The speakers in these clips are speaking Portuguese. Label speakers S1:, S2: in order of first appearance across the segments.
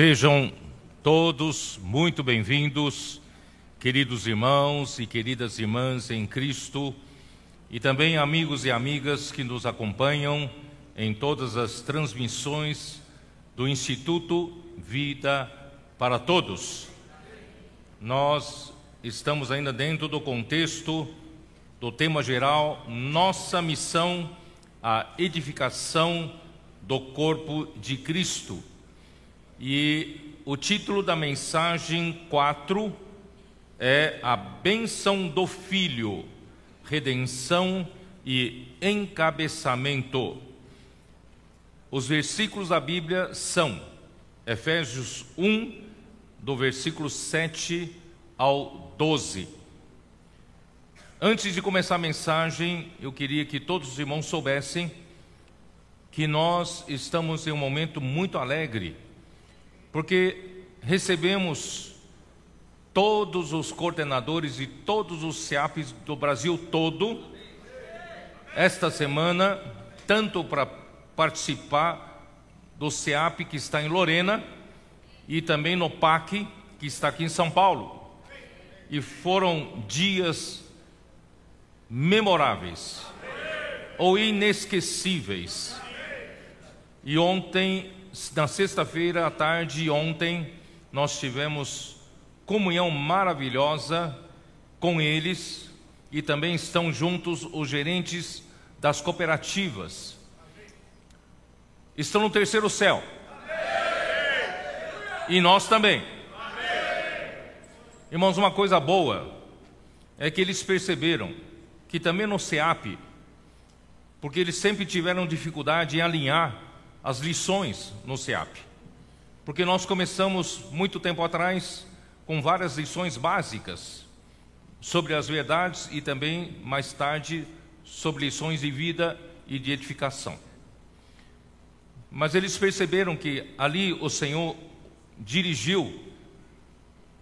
S1: Sejam todos muito bem-vindos, queridos irmãos e queridas irmãs em Cristo, e também amigos e amigas que nos acompanham em todas as transmissões do Instituto Vida para Todos. Nós estamos ainda dentro do contexto do tema geral Nossa missão, a edificação do corpo de Cristo e o título da mensagem 4 é A Bênção do Filho, Redenção e Encabeçamento. Os versículos da Bíblia são Efésios 1, do versículo 7 ao 12. Antes de começar a mensagem, eu queria que todos os irmãos soubessem que nós estamos em um momento muito alegre porque recebemos todos os coordenadores e todos os CEAPs do Brasil todo esta semana, tanto para participar do CEAP que está em Lorena e também no PAC que está aqui em São Paulo. E foram dias memoráveis ou inesquecíveis. E ontem na sexta-feira à tarde, ontem, nós tivemos comunhão maravilhosa com eles e também estão juntos os gerentes das cooperativas. Estão no terceiro céu. E nós também. Irmãos, uma coisa boa é que eles perceberam que também no SEAP, porque eles sempre tiveram dificuldade em alinhar as lições no SEAP. Porque nós começamos muito tempo atrás com várias lições básicas sobre as verdades e também mais tarde sobre lições de vida e de edificação. Mas eles perceberam que ali o Senhor dirigiu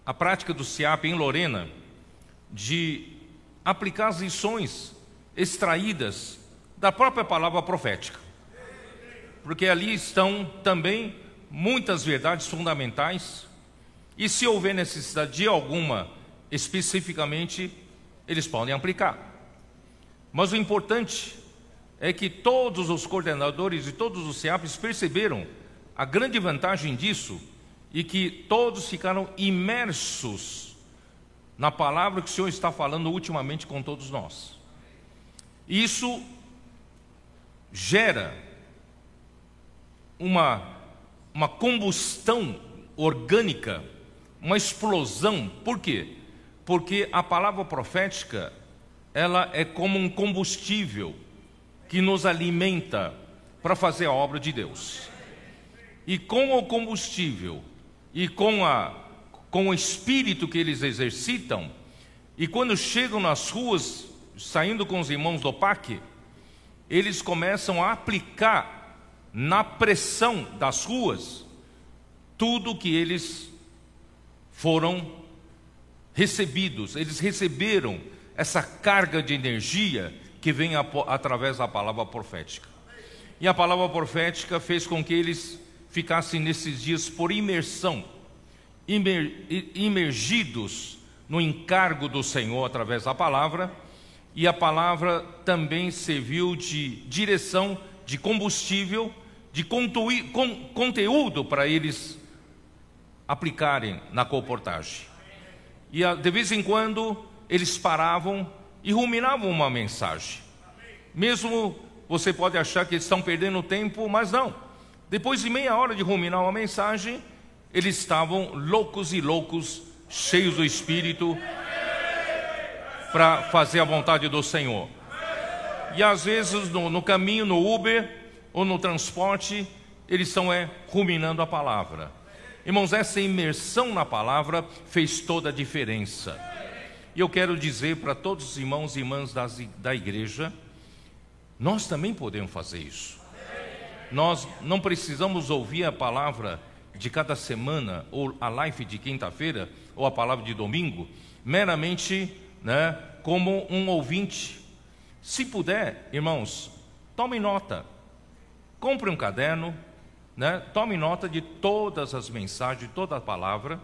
S1: a prática do SEAP em Lorena de aplicar as lições extraídas da própria palavra profética porque ali estão também muitas verdades fundamentais, e se houver necessidade de alguma especificamente, eles podem aplicar. Mas o importante é que todos os coordenadores e todos os CEAPs perceberam a grande vantagem disso e que todos ficaram imersos na palavra que o Senhor está falando ultimamente com todos nós. Isso gera uma, uma combustão orgânica, uma explosão. Por quê? Porque a palavra profética, ela é como um combustível que nos alimenta para fazer a obra de Deus. E com o combustível e com, a, com o espírito que eles exercitam, e quando chegam nas ruas, saindo com os irmãos do PAC, eles começam a aplicar na pressão das ruas, tudo que eles foram recebidos, eles receberam essa carga de energia que vem através da palavra profética. E a palavra profética fez com que eles ficassem nesses dias por imersão, imer, imergidos no encargo do Senhor através da palavra, e a palavra também serviu de direção de combustível, de conteúdo para eles aplicarem na comportagem. E de vez em quando eles paravam e ruminavam uma mensagem. Mesmo você pode achar que eles estão perdendo tempo, mas não. Depois de meia hora de ruminar uma mensagem, eles estavam loucos e loucos, cheios do Espírito, para fazer a vontade do Senhor. E às vezes no, no caminho, no Uber ou no transporte, eles estão é, ruminando a palavra. Irmãos, essa imersão na palavra fez toda a diferença. E eu quero dizer para todos os irmãos e irmãs das, da igreja, nós também podemos fazer isso. Nós não precisamos ouvir a palavra de cada semana, ou a live de quinta-feira, ou a palavra de domingo, meramente né, como um ouvinte. Se puder, irmãos, tome nota. Compre um caderno, né, tome nota de todas as mensagens, de toda a palavra.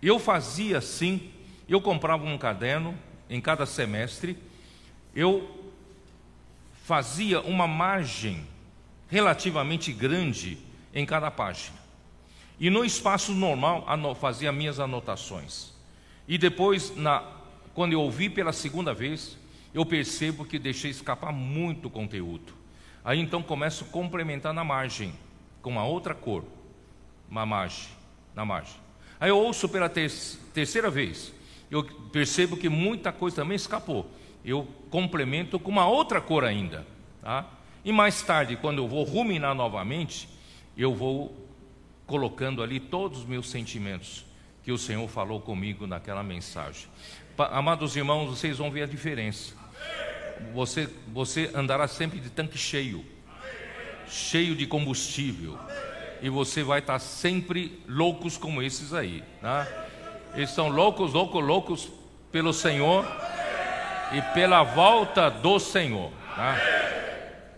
S1: Eu fazia assim, eu comprava um caderno em cada semestre, eu fazia uma margem relativamente grande em cada página. E no espaço normal fazia minhas anotações. E depois, na, quando eu ouvi pela segunda vez, eu percebo que deixei escapar muito conteúdo. Aí então começo a complementar na margem, com uma outra cor, uma margem, na margem. Aí eu ouço pela ter terceira vez, eu percebo que muita coisa também escapou. Eu complemento com uma outra cor ainda. Tá? E mais tarde, quando eu vou ruminar novamente, eu vou colocando ali todos os meus sentimentos que o Senhor falou comigo naquela mensagem. Amados irmãos, vocês vão ver a diferença. Você, você andará sempre de tanque cheio, cheio de combustível, e você vai estar sempre loucos como esses aí. Tá? Eles são loucos, loucos, loucos pelo Senhor e pela volta do Senhor. Tá?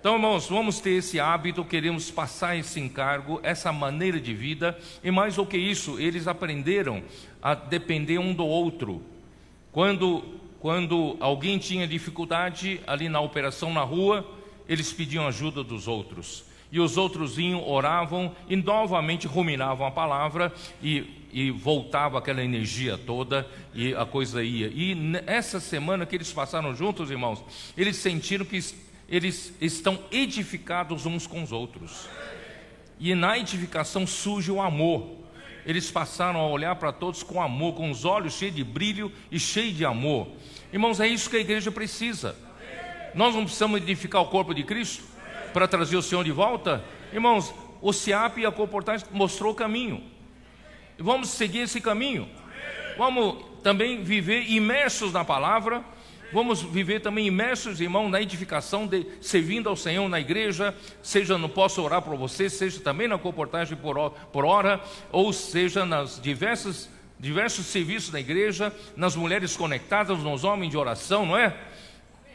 S1: Então, irmãos, vamos ter esse hábito, queremos passar esse encargo, essa maneira de vida, e mais do que isso, eles aprenderam a depender um do outro. Quando, quando alguém tinha dificuldade ali na operação na rua, eles pediam ajuda dos outros e os outros vinham, oravam e novamente ruminavam a palavra e, e voltava aquela energia toda e a coisa ia. E essa semana que eles passaram juntos, irmãos, eles sentiram que eles estão edificados uns com os outros. E na edificação surge o amor. Eles passaram a olhar para todos com amor, com os olhos cheios de brilho e cheios de amor. Irmãos, é isso que a igreja precisa. Nós não precisamos edificar o corpo de Cristo para trazer o Senhor de volta? Irmãos, o SIAP e a Comportagem mostrou o caminho. Vamos seguir esse caminho. Vamos também viver imersos na palavra. Vamos viver também imersos, irmão, na edificação, de, servindo ao Senhor na igreja, seja no Posso Orar por você, seja também na comportagem por, por hora, ou seja nas diversas, diversos serviços da igreja, nas mulheres conectadas, nos homens de oração, não é?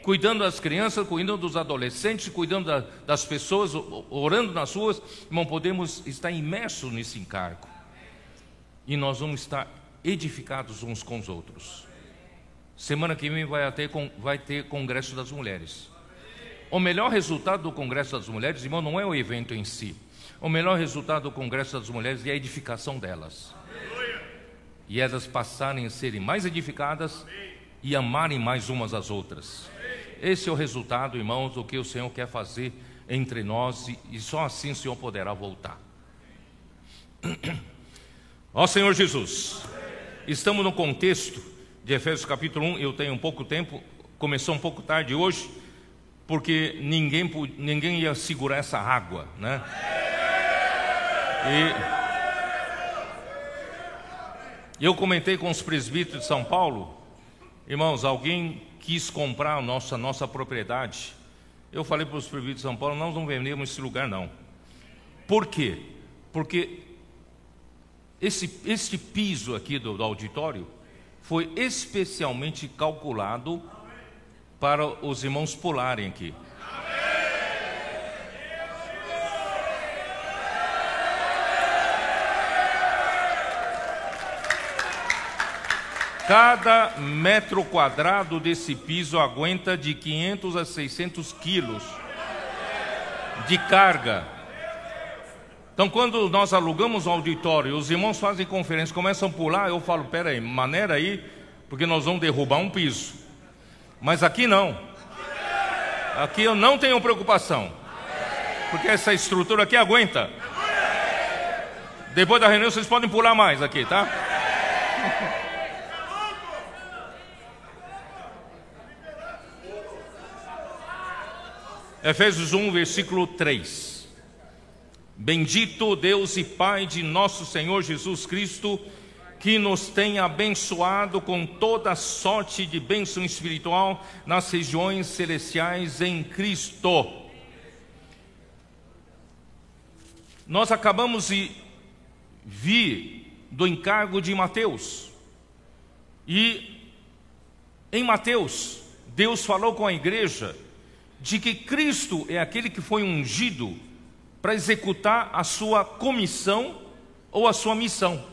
S1: Cuidando das crianças, cuidando dos adolescentes, cuidando da, das pessoas, orando nas ruas, irmão, podemos estar imersos nesse encargo. E nós vamos estar edificados uns com os outros. Semana que vem vai ter, vai ter Congresso das Mulheres. O melhor resultado do Congresso das Mulheres, irmão, não é o evento em si. O melhor resultado do Congresso das Mulheres é a edificação delas. E elas passarem a serem mais edificadas e amarem mais umas às outras. Esse é o resultado, irmãos, do que o Senhor quer fazer entre nós e, só assim o Senhor poderá voltar. Ó Senhor Jesus, estamos no contexto de Efésios capítulo 1, eu tenho um pouco tempo, começou um pouco tarde hoje, porque ninguém, ninguém ia segurar essa água, né? E eu comentei com os presbíteros de São Paulo, irmãos, alguém quis comprar a nossa, nossa propriedade. Eu falei para os prefeitos de São Paulo, nós não vendemos esse lugar não. Por quê? Porque esse, esse piso aqui do, do auditório foi especialmente calculado para os irmãos pularem aqui. Cada metro quadrado desse piso aguenta de 500 a 600 quilos de carga. Então, quando nós alugamos um auditório, os irmãos fazem conferência, começam a pular, eu falo: peraí, maneira aí, porque nós vamos derrubar um piso. Mas aqui não. Aqui eu não tenho preocupação, porque essa estrutura aqui aguenta. Depois da reunião vocês podem pular mais aqui, tá? Efésios 1, versículo 3. Bendito Deus e Pai de nosso Senhor Jesus Cristo, que nos tem abençoado com toda sorte de bênção espiritual nas regiões celestiais em Cristo. Nós acabamos de vir do encargo de Mateus. E em Mateus, Deus falou com a igreja de que Cristo é aquele que foi ungido para executar a sua comissão ou a sua missão.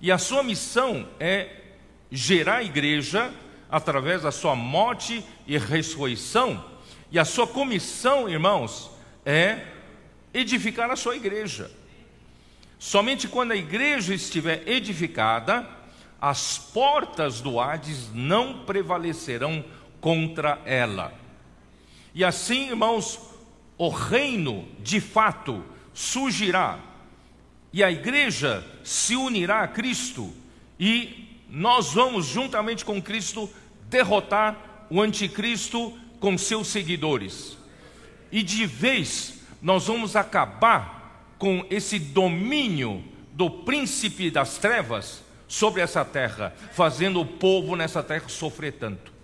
S1: E a sua missão é gerar a igreja através da sua morte e ressurreição. E a sua comissão, irmãos, é edificar a sua igreja. Somente quando a igreja estiver edificada, as portas do Hades não prevalecerão contra ela. E assim, irmãos, o reino de fato surgirá e a igreja se unirá a Cristo e nós vamos juntamente com Cristo derrotar o anticristo com seus seguidores. E de vez nós vamos acabar com esse domínio do príncipe das trevas sobre essa terra, fazendo o povo nessa terra sofrer tanto.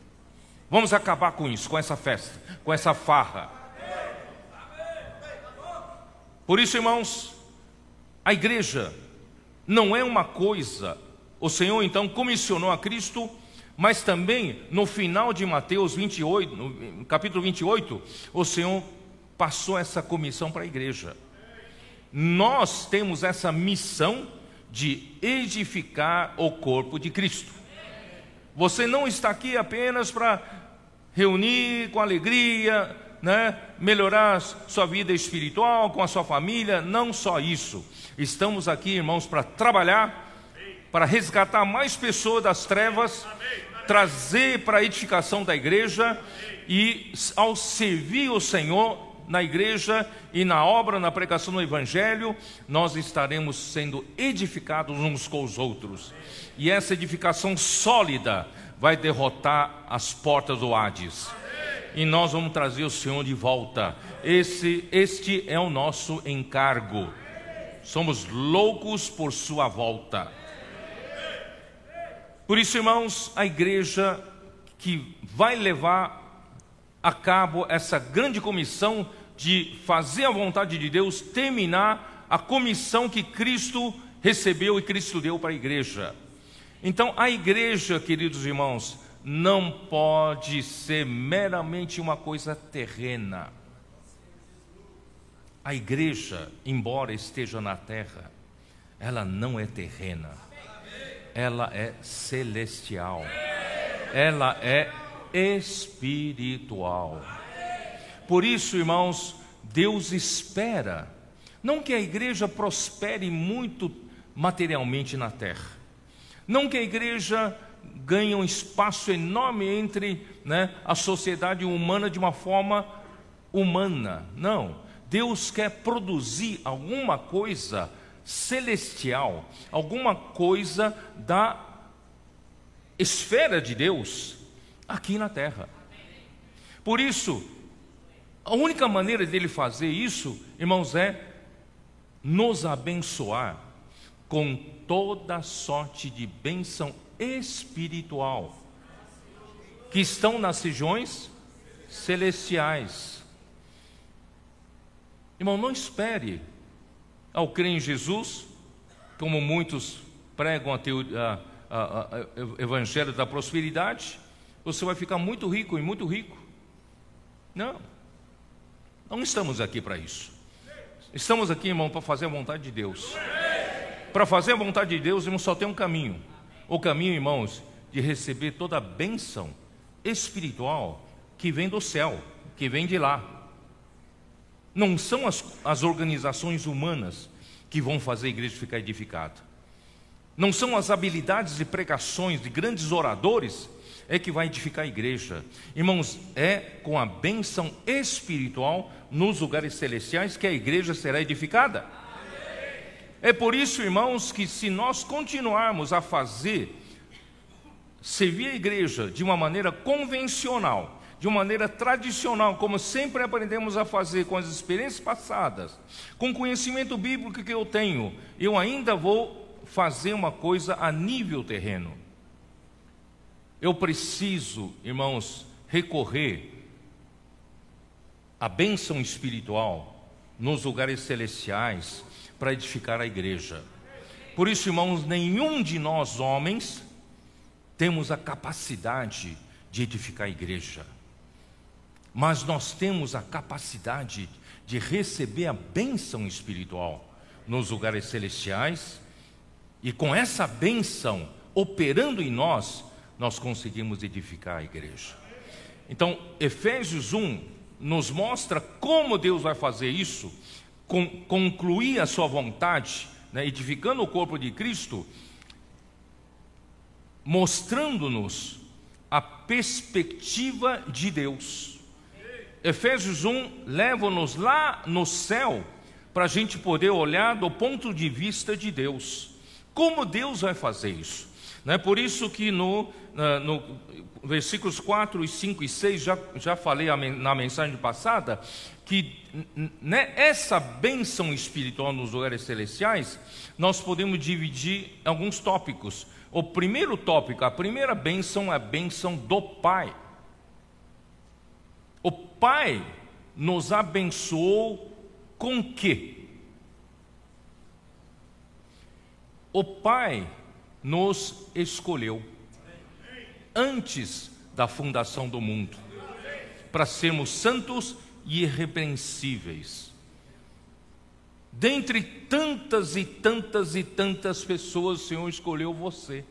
S1: Vamos acabar com isso, com essa festa, com essa farra. Por isso, irmãos, a igreja não é uma coisa. O Senhor então comissionou a Cristo, mas também no final de Mateus 28, no capítulo 28, o Senhor passou essa comissão para a igreja. Nós temos essa missão de edificar o corpo de Cristo. Você não está aqui apenas para reunir com alegria, né, melhorar sua vida espiritual com a sua família, não só isso. Estamos aqui, irmãos, para trabalhar, para resgatar mais pessoas das trevas, trazer para a edificação da igreja e ao servir o Senhor na igreja e na obra, na pregação do Evangelho, nós estaremos sendo edificados uns com os outros. E essa edificação sólida vai derrotar as portas do Hades. E nós vamos trazer o Senhor de volta. Esse, este é o nosso encargo. Somos loucos por sua volta. Por isso, irmãos, a igreja que vai levar a cabo essa grande comissão de fazer a vontade de Deus, terminar a comissão que Cristo recebeu e Cristo deu para a igreja. Então, a igreja, queridos irmãos, não pode ser meramente uma coisa terrena. A igreja, embora esteja na terra, ela não é terrena, ela é celestial, ela é espiritual. Por isso, irmãos, Deus espera, não que a igreja prospere muito materialmente na terra, não que a igreja ganhe um espaço enorme entre né, a sociedade humana de uma forma humana. Não. Deus quer produzir alguma coisa celestial, alguma coisa da esfera de Deus aqui na terra. Por isso, a única maneira dele fazer isso, irmãos, é nos abençoar com toda sorte de bênção espiritual que estão nas regiões celestiais. Irmão, não espere ao crer em Jesus, como muitos pregam a, teoria, a, a, a evangelho da prosperidade, você vai ficar muito rico e muito rico. Não, não estamos aqui para isso. Estamos aqui, irmão, para fazer a vontade de Deus. Para fazer a vontade de Deus, irmão, só tem um caminho. O caminho, irmãos, de receber toda a bênção espiritual que vem do céu, que vem de lá. Não são as, as organizações humanas que vão fazer a igreja ficar edificada. Não são as habilidades de pregações de grandes oradores é que vai edificar a igreja. Irmãos, é com a bênção espiritual nos lugares celestiais que a igreja será edificada. É por isso, irmãos, que se nós continuarmos a fazer, servir a igreja de uma maneira convencional, de uma maneira tradicional, como sempre aprendemos a fazer com as experiências passadas, com o conhecimento bíblico que eu tenho, eu ainda vou fazer uma coisa a nível terreno. Eu preciso, irmãos, recorrer à bênção espiritual nos lugares celestiais para edificar a igreja. Por isso, irmãos, nenhum de nós homens temos a capacidade de edificar a igreja, mas nós temos a capacidade de receber a bênção espiritual nos lugares celestiais, e com essa bênção operando em nós, nós conseguimos edificar a igreja. Então, Efésios 1 nos mostra como Deus vai fazer isso, concluir a sua vontade, né, edificando o corpo de Cristo, mostrando-nos a perspectiva de Deus. Efésios 1 leva-nos lá no céu para a gente poder olhar do ponto de vista de Deus. Como Deus vai fazer isso? Não é por isso que no, no versículos 4, 5 e 6, já, já falei na mensagem passada, que né, essa bênção espiritual nos lugares celestiais, nós podemos dividir em alguns tópicos. O primeiro tópico, a primeira bênção é a bênção do Pai. O Pai nos abençoou com quê? O Pai nos escolheu antes da fundação do mundo para sermos santos irrepreensíveis. Dentre tantas e tantas e tantas pessoas, o Senhor escolheu você.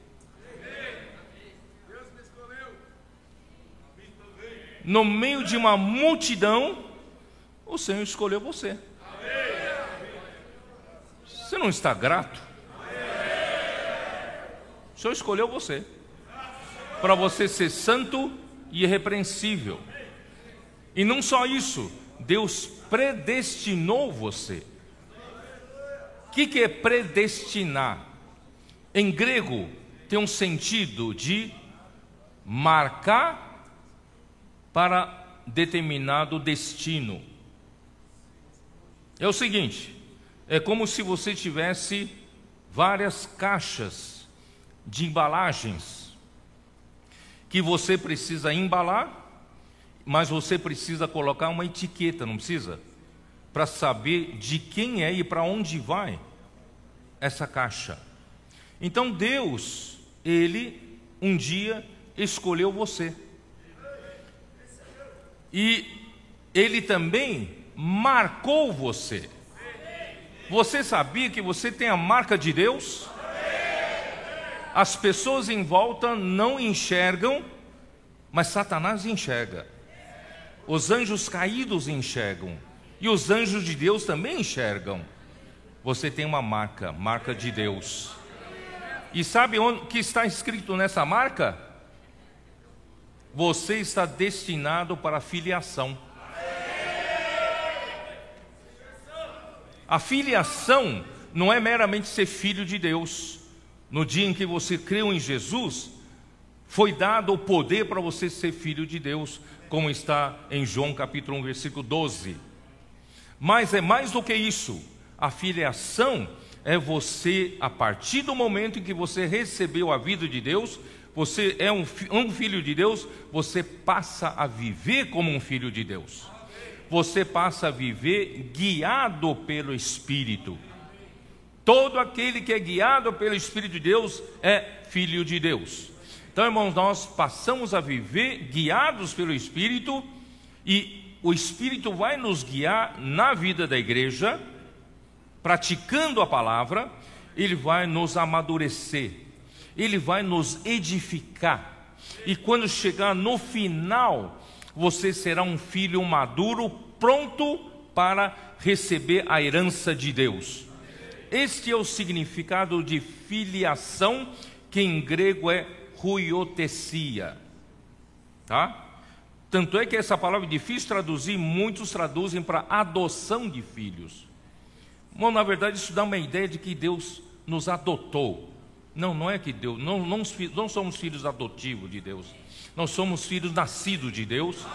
S1: No meio de uma multidão, o Senhor escolheu você. Você não está grato? O Senhor escolheu você para você ser santo e irrepreensível. E não só isso, Deus predestinou você. O que, que é predestinar? Em grego, tem um sentido de marcar para determinado destino. É o seguinte: é como se você tivesse várias caixas de embalagens que você precisa embalar mas você precisa colocar uma etiqueta, não precisa? Para saber de quem é e para onde vai essa caixa. Então Deus, Ele um dia escolheu você. E Ele também marcou você. Você sabia que você tem a marca de Deus? As pessoas em volta não enxergam, mas Satanás enxerga. Os anjos caídos enxergam. E os anjos de Deus também enxergam. Você tem uma marca, marca de Deus. E sabe o que está escrito nessa marca? Você está destinado para a filiação. A filiação não é meramente ser filho de Deus. No dia em que você creu em Jesus, foi dado o poder para você ser filho de Deus como está em João capítulo 1, versículo 12. Mas é mais do que isso. A filiação é você, a partir do momento em que você recebeu a vida de Deus, você é um, um filho de Deus, você passa a viver como um filho de Deus. Você passa a viver guiado pelo Espírito. Todo aquele que é guiado pelo Espírito de Deus é filho de Deus. Então, irmãos, nós passamos a viver guiados pelo Espírito e o Espírito vai nos guiar na vida da igreja, praticando a palavra, ele vai nos amadurecer, ele vai nos edificar. E quando chegar no final, você será um filho maduro, pronto para receber a herança de Deus. Este é o significado de filiação, que em grego é ruiotecia. Tá? Tanto é que essa palavra é difícil traduzir, muitos traduzem para adoção de filhos. Bom, na verdade, isso dá uma ideia de que Deus nos adotou. Não, não é que Deus, não, não, não somos filhos adotivos de Deus. Nós somos filhos nascidos de Deus.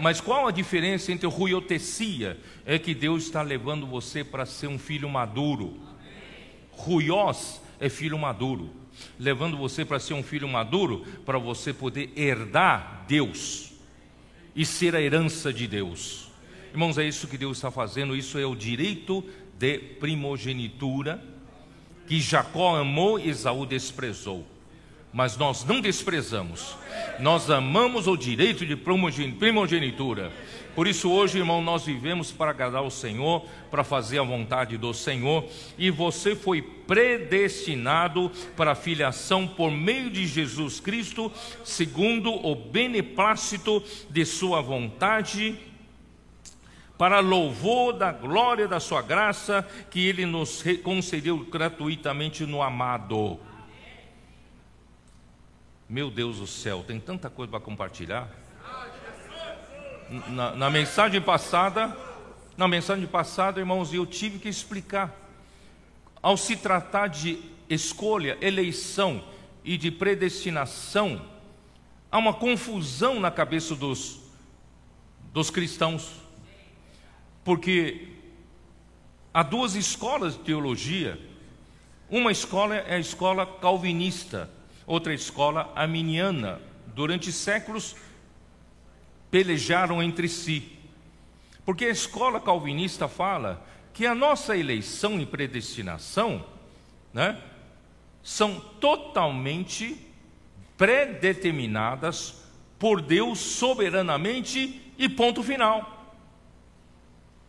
S1: Mas qual a diferença entre ruiotecia? É que Deus está levando você para ser um filho maduro. Ruiós é filho maduro, levando você para ser um filho maduro, para você poder herdar Deus e ser a herança de Deus. Irmãos, é isso que Deus está fazendo, isso é o direito de primogenitura que Jacó amou e Esaú desprezou. Mas nós não desprezamos, nós amamos o direito de primogenitura. Por isso, hoje, irmão, nós vivemos para agradar o Senhor, para fazer a vontade do Senhor, e você foi predestinado para a filiação por meio de Jesus Cristo, segundo o beneplácito de Sua vontade para louvor da glória da sua graça que ele nos concedeu gratuitamente no amado. Meu Deus do céu, tem tanta coisa para compartilhar. Na, na, mensagem passada, na mensagem passada, irmãos, eu tive que explicar. Ao se tratar de escolha, eleição e de predestinação, há uma confusão na cabeça dos, dos cristãos, porque há duas escolas de teologia. Uma escola é a escola calvinista, outra escola arminiana. Durante séculos pelejaram entre si. Porque a escola calvinista fala que a nossa eleição e predestinação né, são totalmente predeterminadas por Deus soberanamente e ponto final.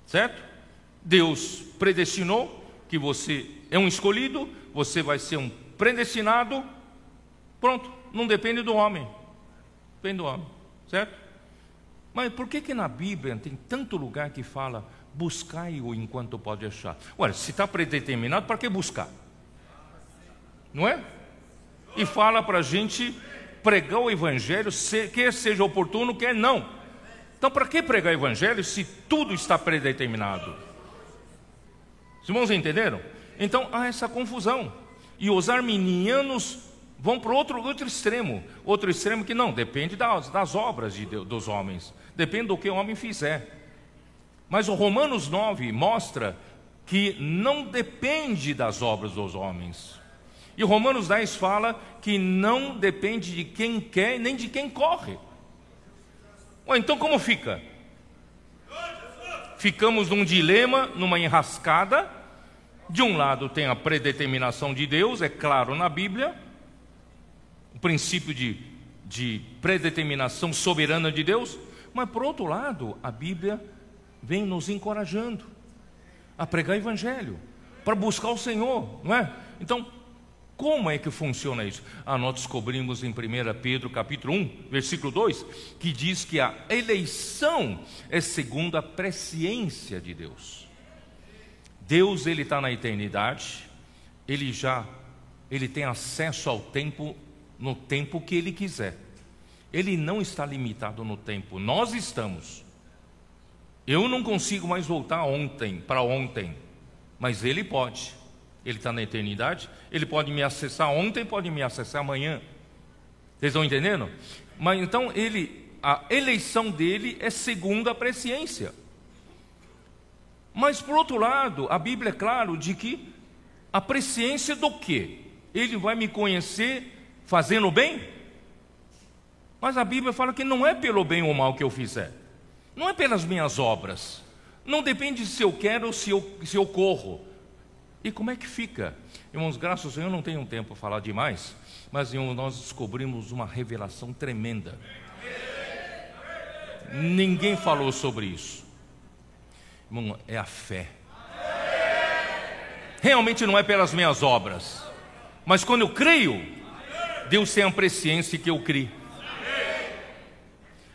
S1: Certo? Deus predestinou que você é um escolhido, você vai ser um predestinado, Pronto, não depende do homem. Depende do homem, certo? Mas por que que na Bíblia tem tanto lugar que fala buscai-o enquanto pode achar? Olha, se está predeterminado, para que buscar? Não é? E fala para a gente pregar o Evangelho, quer seja oportuno, quer não. Então, para que pregar o Evangelho se tudo está predeterminado? Os irmãos entenderam? Então há essa confusão. E os arminianos vão para outro, outro extremo. Outro extremo que não, depende das, das obras de, dos homens, depende do que o homem fizer. Mas o Romanos 9 mostra que não depende das obras dos homens. E Romanos 10 fala que não depende de quem quer nem de quem corre. Ou então como fica? Ficamos num dilema, numa enrascada. De um lado tem a predeterminação de Deus, é claro na Bíblia, princípio de, de predeterminação soberana de Deus, mas por outro lado, a Bíblia vem nos encorajando a pregar o Evangelho, para buscar o Senhor, não é? Então, como é que funciona isso? Ah, nós descobrimos em 1 Pedro capítulo 1, versículo 2, que diz que a eleição é segundo a presciência de Deus. Deus ele está na eternidade, ele já ele tem acesso ao tempo no tempo que ele quiser. Ele não está limitado no tempo, nós estamos. Eu não consigo mais voltar ontem, para ontem, mas ele pode. Ele está na eternidade, ele pode me acessar ontem, pode me acessar amanhã. Vocês estão entendendo? Mas então ele, a eleição dele é segundo a presciência. Mas por outro lado, a Bíblia é claro de que a presciência do quê? Ele vai me conhecer fazendo o bem? Mas a Bíblia fala que não é pelo bem ou mal que eu fizer, não é pelas minhas obras, não depende se eu quero ou se eu, se eu corro. E como é que fica? Irmãos, graças ao Senhor, eu não tenho tempo para falar demais, mas irmãos, nós descobrimos uma revelação tremenda. Ninguém falou sobre isso. Irmão, é a fé. Realmente não é pelas minhas obras, mas quando eu creio, Deus tem a presciência que eu criei.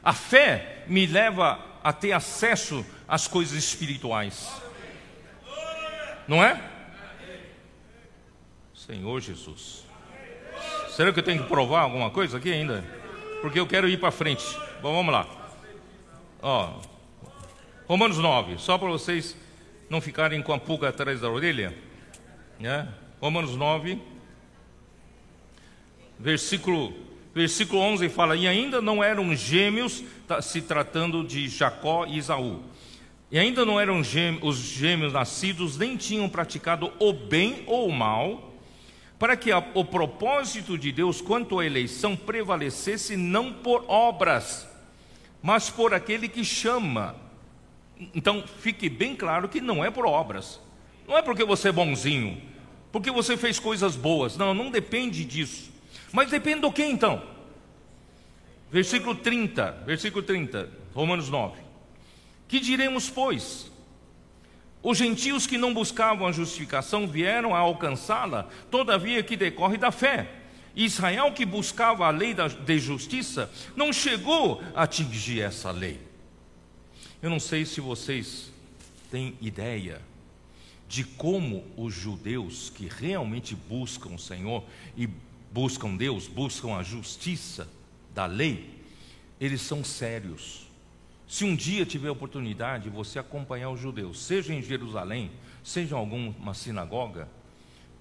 S1: A fé me leva a ter acesso às coisas espirituais. Não é? Senhor Jesus. Será que eu tenho que provar alguma coisa aqui ainda? Porque eu quero ir para frente. Bom, vamos lá. Ó, Romanos 9, só para vocês não ficarem com a pulga atrás da orelha. Né? Romanos 9, versículo, versículo 11 fala: E ainda não eram gêmeos, se tratando de Jacó e Isaú. E ainda não eram gêmeos, os gêmeos nascidos, nem tinham praticado o bem ou o mal, para que a, o propósito de Deus quanto à eleição prevalecesse não por obras, mas por aquele que chama. Então fique bem claro que não é por obras, não é porque você é bonzinho, porque você fez coisas boas, não, não depende disso, mas depende do que então? Versículo 30, versículo 30, Romanos 9: Que diremos, pois? Os gentios que não buscavam a justificação vieram a alcançá-la, todavia que decorre da fé. Israel que buscava a lei de justiça não chegou a atingir essa lei. Eu não sei se vocês têm ideia de como os judeus que realmente buscam o Senhor e buscam Deus, buscam a justiça da lei, eles são sérios. Se um dia tiver oportunidade você acompanhar os judeus, seja em Jerusalém, seja em alguma sinagoga,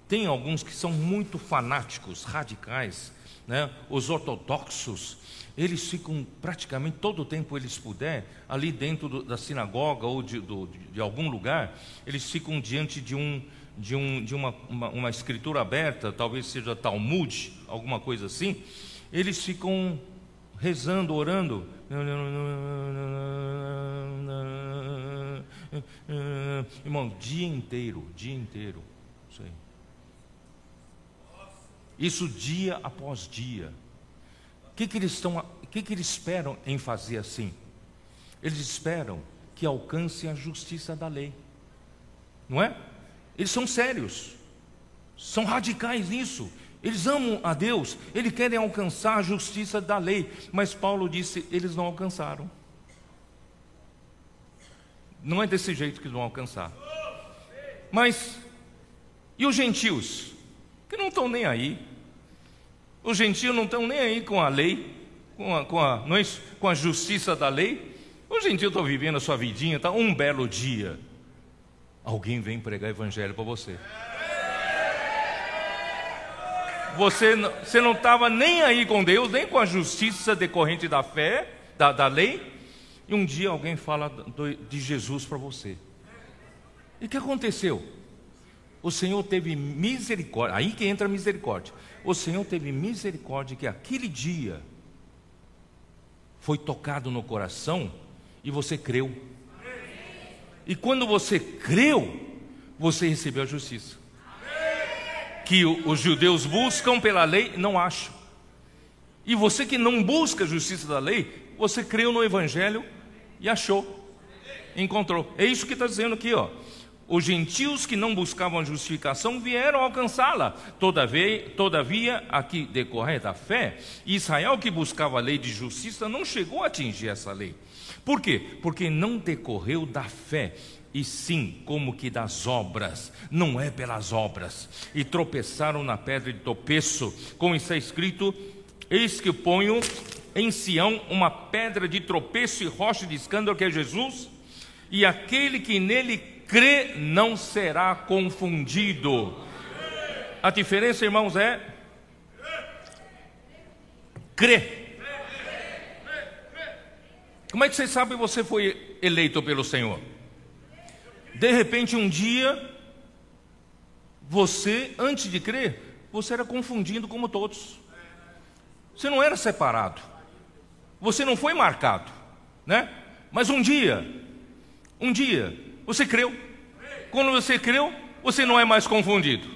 S1: tem alguns que são muito fanáticos, radicais, né? os ortodoxos, eles ficam praticamente todo o tempo eles puder, ali dentro do, da sinagoga ou de, do, de, algum lugar, eles ficam diante de, um, de, um, de uma, uma, uma escritura aberta, talvez seja Talmud, alguma coisa assim, eles ficam rezando, orando. Irmão, dia inteiro, dia inteiro. Isso aí. Isso dia após dia. Que, que eles estão, que, que eles esperam em fazer assim? Eles esperam que alcance a justiça da lei. Não é? Eles são sérios. São radicais nisso. Eles amam a Deus, eles querem alcançar a justiça da lei, mas Paulo disse: eles não alcançaram. Não é desse jeito que vão alcançar. Mas, e os gentios? Que não estão nem aí. Os gentios não estão nem aí com a lei, com a, com a, é isso? com a justiça da lei. Os gentios estão vivendo a sua vidinha, tá? um belo dia. Alguém vem pregar evangelho para você você, você não estava nem aí com Deus, nem com a justiça decorrente da fé, da, da lei, e um dia alguém fala do, de Jesus para você. E o que aconteceu? O Senhor teve misericórdia, aí que entra a misericórdia. O Senhor teve misericórdia que aquele dia foi tocado no coração e você creu. E quando você creu, você recebeu a justiça que os judeus buscam pela lei, não acham. E você que não busca a justiça da lei, você creu no Evangelho e achou, encontrou. É isso que está dizendo aqui, ó. Os gentios que não buscavam a justificação vieram alcançá-la. Todavia, todavia, aqui decorrer da fé, Israel que buscava a lei de justiça não chegou a atingir essa lei. Por quê? Porque não decorreu da fé e sim como que das obras, não é pelas obras. E tropeçaram na pedra de tropeço, como está escrito: Eis que ponho em Sião uma pedra de tropeço e rocha de escândalo, que é Jesus, e aquele que nele crê não será confundido. A diferença, irmãos, é crer. Como é que você sabe que você foi eleito pelo Senhor? De repente, um dia, você, antes de crer, você era confundido como todos. Você não era separado. Você não foi marcado, né? Mas um dia, um dia, você creu. Quando você creu, você não é mais confundido.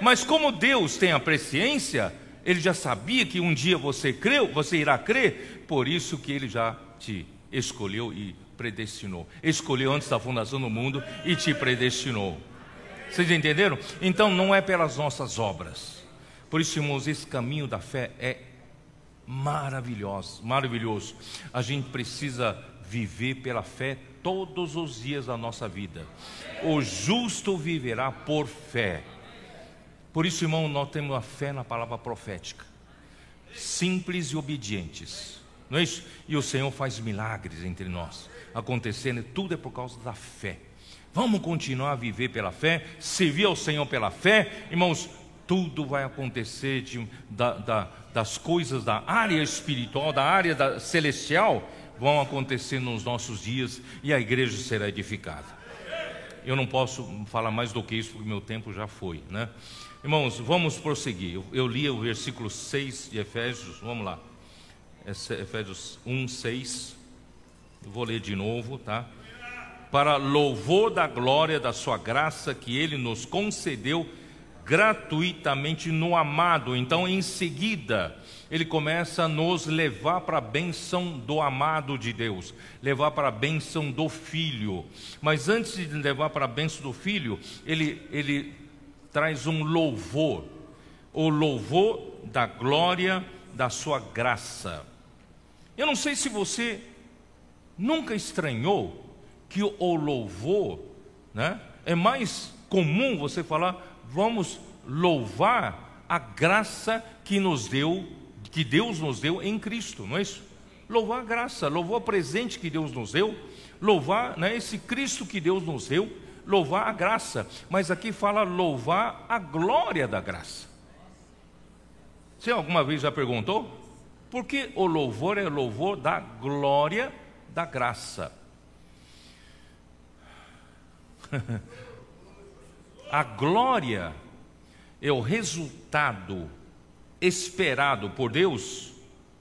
S1: Mas como Deus tem a presciência, ele já sabia que um dia você creu, você irá crer, por isso que ele já te escolheu e predestinou. Escolheu antes da fundação do mundo e te predestinou. Vocês entenderam? Então não é pelas nossas obras. Por isso, irmãos, esse caminho da fé é maravilhoso, maravilhoso. A gente precisa viver pela fé todos os dias da nossa vida. O justo viverá por fé. Por isso, irmão, nós temos a fé na palavra profética. Simples e obedientes. Não é isso? E o Senhor faz milagres entre nós acontecendo, tudo é por causa da fé. Vamos continuar a viver pela fé, servir ao Senhor pela fé, irmãos. tudo vai acontecer de, da, da, das coisas da área espiritual, da área da, celestial, vão acontecer nos nossos dias e a igreja será edificada. Eu não posso falar mais do que isso, porque meu tempo já foi, né? Irmãos, vamos prosseguir. Eu, li o versículo 6 de Efésios, vamos lá. Efésios 1, 6. Eu vou ler de novo, tá? Para louvor da glória da sua graça que ele nos concedeu gratuitamente no amado. Então, em seguida, ele começa a nos levar para a bênção do amado de Deus, levar para a bênção do filho. Mas antes de levar para a bênção do filho, ele, ele traz um louvor, o louvor da glória da sua graça. Eu não sei se você nunca estranhou que o louvor, né, é mais comum você falar vamos louvar a graça que nos deu, que Deus nos deu em Cristo, não é isso? Louvar a graça, louvar o presente que Deus nos deu, louvar né, esse Cristo que Deus nos deu, louvar a graça, mas aqui fala louvar a glória da graça. Você alguma vez já perguntou? Por que o louvor é louvor da glória da graça? A glória é o resultado esperado por Deus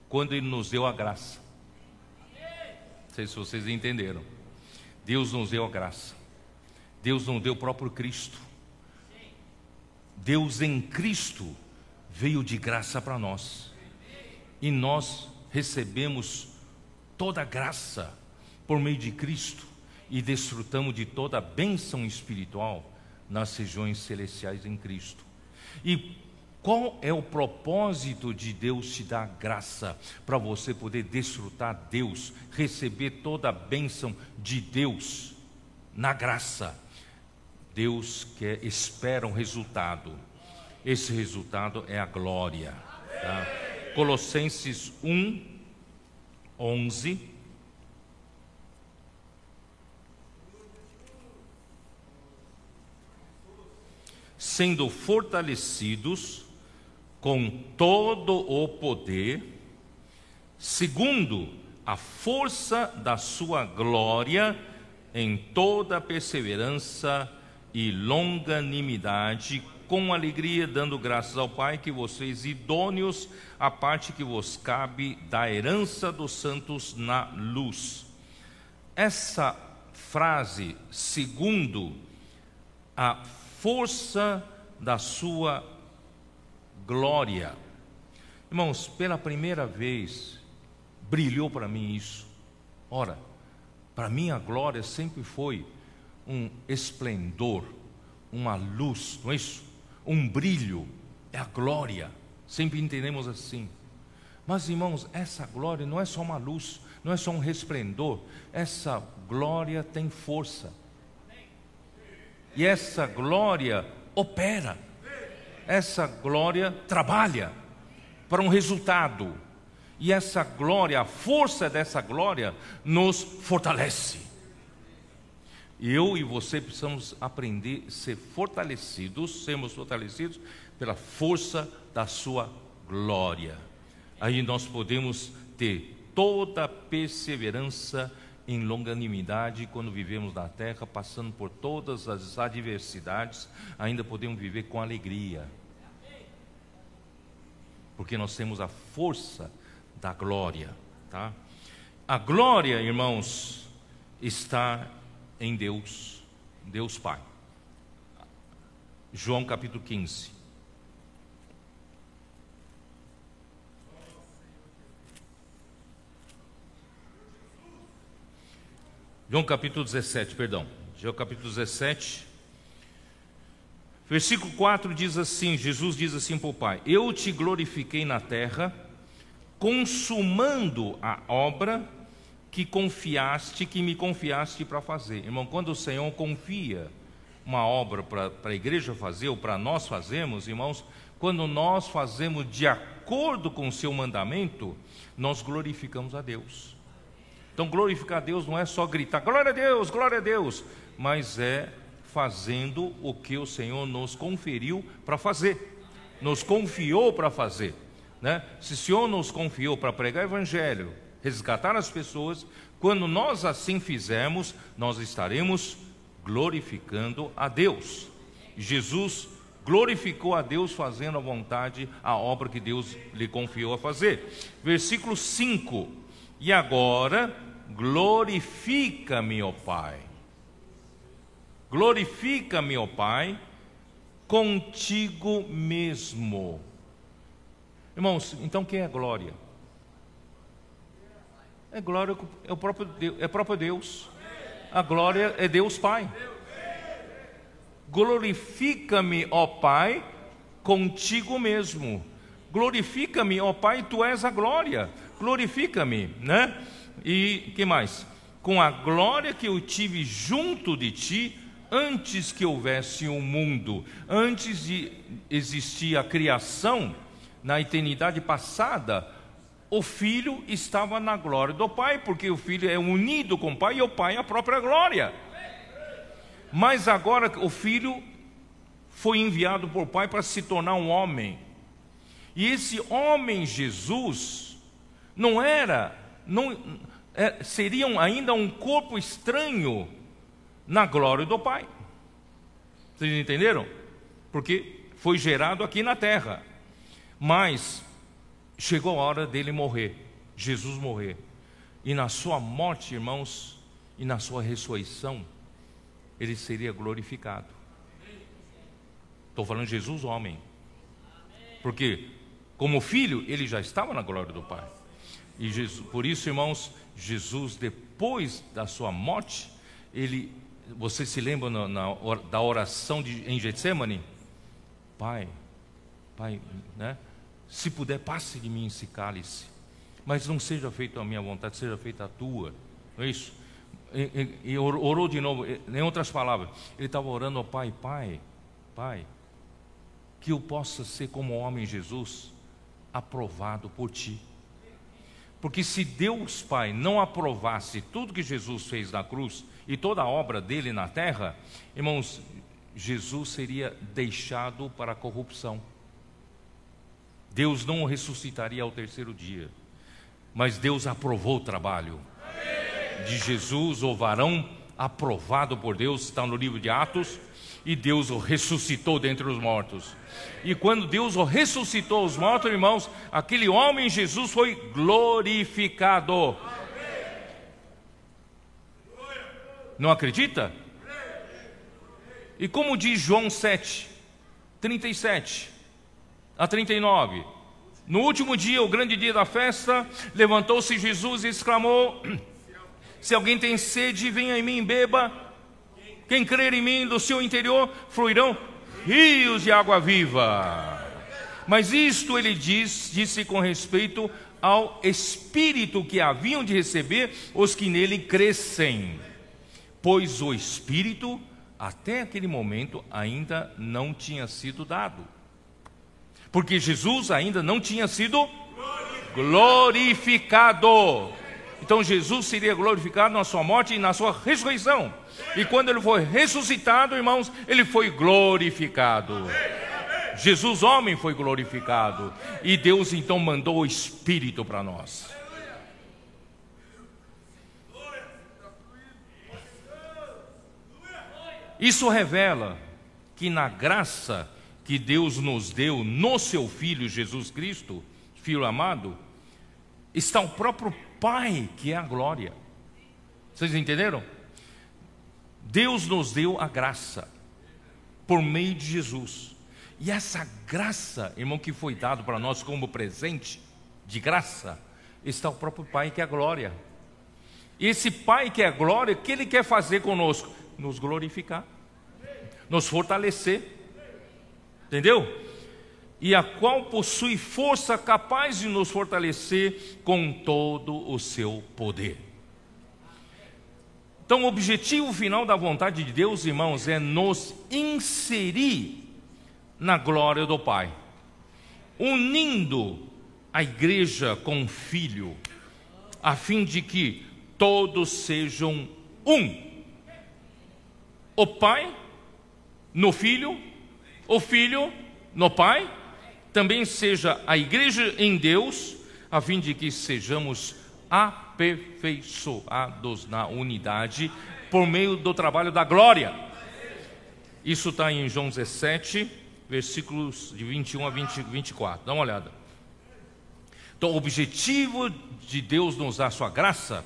S1: quando Ele nos deu a graça. Não sei se vocês entenderam. Deus nos deu a graça. Deus nos deu o próprio Cristo. Deus em Cristo veio de graça para nós. E nós recebemos toda a graça por meio de Cristo e desfrutamos de toda a bênção espiritual nas regiões celestiais em Cristo. E qual é o propósito de Deus te dar graça para você poder desfrutar Deus, receber toda a bênção de Deus na graça? Deus quer, espera um resultado. Esse resultado é a glória. Tá? Colossenses 1, 11 sendo fortalecidos com todo o poder, segundo a força da sua glória, em toda perseverança e longanimidade, com alegria, dando graças ao Pai que vocês idôneos a parte que vos cabe da herança dos santos na luz. Essa frase, segundo a força da sua glória. Irmãos, pela primeira vez brilhou para mim isso. Ora, para mim a glória sempre foi um esplendor, uma luz, não é isso? Um brilho, é a glória. Sempre entendemos assim. Mas irmãos, essa glória não é só uma luz, não é só um resplendor, essa glória tem força. E essa glória opera. Essa glória trabalha para um resultado. E essa glória, a força dessa glória, nos fortalece. Eu e você precisamos aprender a ser fortalecidos, sermos fortalecidos pela força da Sua glória. Aí nós podemos ter toda a perseverança em longanimidade quando vivemos na terra, passando por todas as adversidades, ainda podemos viver com alegria. Porque nós temos a força da glória, tá? A glória, irmãos, está em Deus, Deus Pai. João capítulo 15. João capítulo 17, perdão. João capítulo 17. Versículo 4 diz assim: Jesus diz assim para o Pai: Eu te glorifiquei na terra, consumando a obra que confiaste, que me confiaste para fazer. Irmão, quando o Senhor confia uma obra para a igreja fazer, ou para nós fazermos, irmãos, quando nós fazemos de acordo com o seu mandamento, nós glorificamos a Deus. Então, glorificar a Deus não é só gritar glória a Deus, glória a Deus, mas é fazendo o que o Senhor nos conferiu para fazer. nos confiou para fazer. Né? Se o Senhor nos confiou para pregar o Evangelho, resgatar as pessoas, quando nós assim fizermos, nós estaremos glorificando a Deus. Jesus glorificou a Deus fazendo a vontade, a obra que Deus lhe confiou a fazer. Versículo 5: E agora glorifica-me, ó Pai. Glorifica-me, ó Pai, contigo mesmo. Irmãos, então quem é glória? É glória, é o próprio Deus, é próprio Deus. A glória é Deus Pai. Glorifica-me, ó Pai, contigo mesmo. Glorifica-me, ó Pai, tu és a glória. Glorifica-me, né? E que mais? Com a glória que eu tive junto de ti antes que houvesse o um mundo, antes de existir a criação, na eternidade passada, o filho estava na glória do pai, porque o filho é unido com o pai e o pai é a própria glória. Mas agora o filho foi enviado por pai para se tornar um homem. E esse homem Jesus não era, não é, seria ainda um corpo estranho na glória do Pai. Vocês entenderam? Porque foi gerado aqui na terra. Mas chegou a hora dele morrer, Jesus morrer. E na sua morte, irmãos, e na sua ressurreição, ele seria glorificado. Estou falando de Jesus, homem. Porque, como filho, ele já estava na glória do Pai. E Jesus, por isso, irmãos, Jesus, depois da sua morte, ele, você se lembra na, na, da oração de, em Getsemane? Pai, Pai, né? Se puder, passe de mim esse cálice, mas não seja feita a minha vontade, seja feita a tua. Não é isso? E, e, e orou de novo, em outras palavras, ele estava orando ao Pai, Pai, Pai, que eu possa ser como o homem Jesus, aprovado por Ti. Porque se Deus Pai não aprovasse tudo que Jesus fez na cruz e toda a obra dele na terra, irmãos, Jesus seria deixado para a corrupção. Deus não o ressuscitaria ao terceiro dia, mas Deus aprovou o trabalho de Jesus, o varão aprovado por Deus, está no livro de Atos, e Deus o ressuscitou dentre os mortos. E quando Deus o ressuscitou os mortos, irmãos, aquele homem Jesus foi glorificado. Não acredita? E como diz João 7, 37 a 39. No último dia, o grande dia da festa, levantou-se Jesus e exclamou: Se alguém tem sede, venha em mim e beba. Quem crer em mim, do seu interior fluirão rios de água viva. Mas isto ele diz, disse com respeito ao Espírito que haviam de receber os que nele crescem. Pois o Espírito, até aquele momento, ainda não tinha sido dado. Porque Jesus ainda não tinha sido glorificado. Então Jesus seria glorificado na sua morte e na sua ressurreição. E quando ele foi ressuscitado, irmãos, ele foi glorificado. Jesus, homem, foi glorificado. E Deus então mandou o Espírito para nós. Isso revela que na graça que Deus nos deu no seu Filho Jesus Cristo, Filho amado, está o próprio Pai, que é a glória. Vocês entenderam? Deus nos deu a graça por meio de Jesus. E essa graça, irmão, que foi dado para nós como presente de graça, está o próprio Pai que é a glória. E esse Pai que é a glória, o que Ele quer fazer conosco? Nos glorificar, nos fortalecer. Entendeu? E a qual possui força capaz de nos fortalecer com todo o seu poder. Então, o objetivo final da vontade de Deus, irmãos, é nos inserir na glória do Pai, unindo a igreja com o Filho, a fim de que todos sejam um. O Pai no Filho, o Filho no Pai também seja a igreja em Deus, a fim de que sejamos aperfeiçoados na unidade por meio do trabalho da glória. Isso está em João 17, versículos de 21 a 20, 24. Dá uma olhada. Então, o objetivo de Deus nos dar sua graça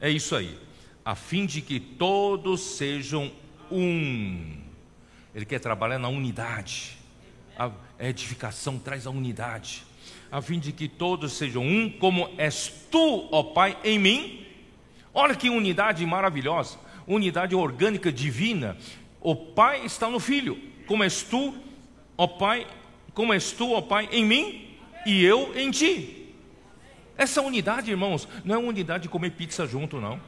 S1: é isso aí, a fim de que todos sejam um. Ele quer trabalhar na unidade. A edificação traz a unidade, a fim de que todos sejam um, como és tu, ó Pai, em mim. Olha que unidade maravilhosa, unidade orgânica divina. O Pai está no Filho, como és tu, ó Pai, como és tu, ó Pai, em mim e eu em ti. Essa unidade, irmãos, não é unidade de comer pizza junto, não.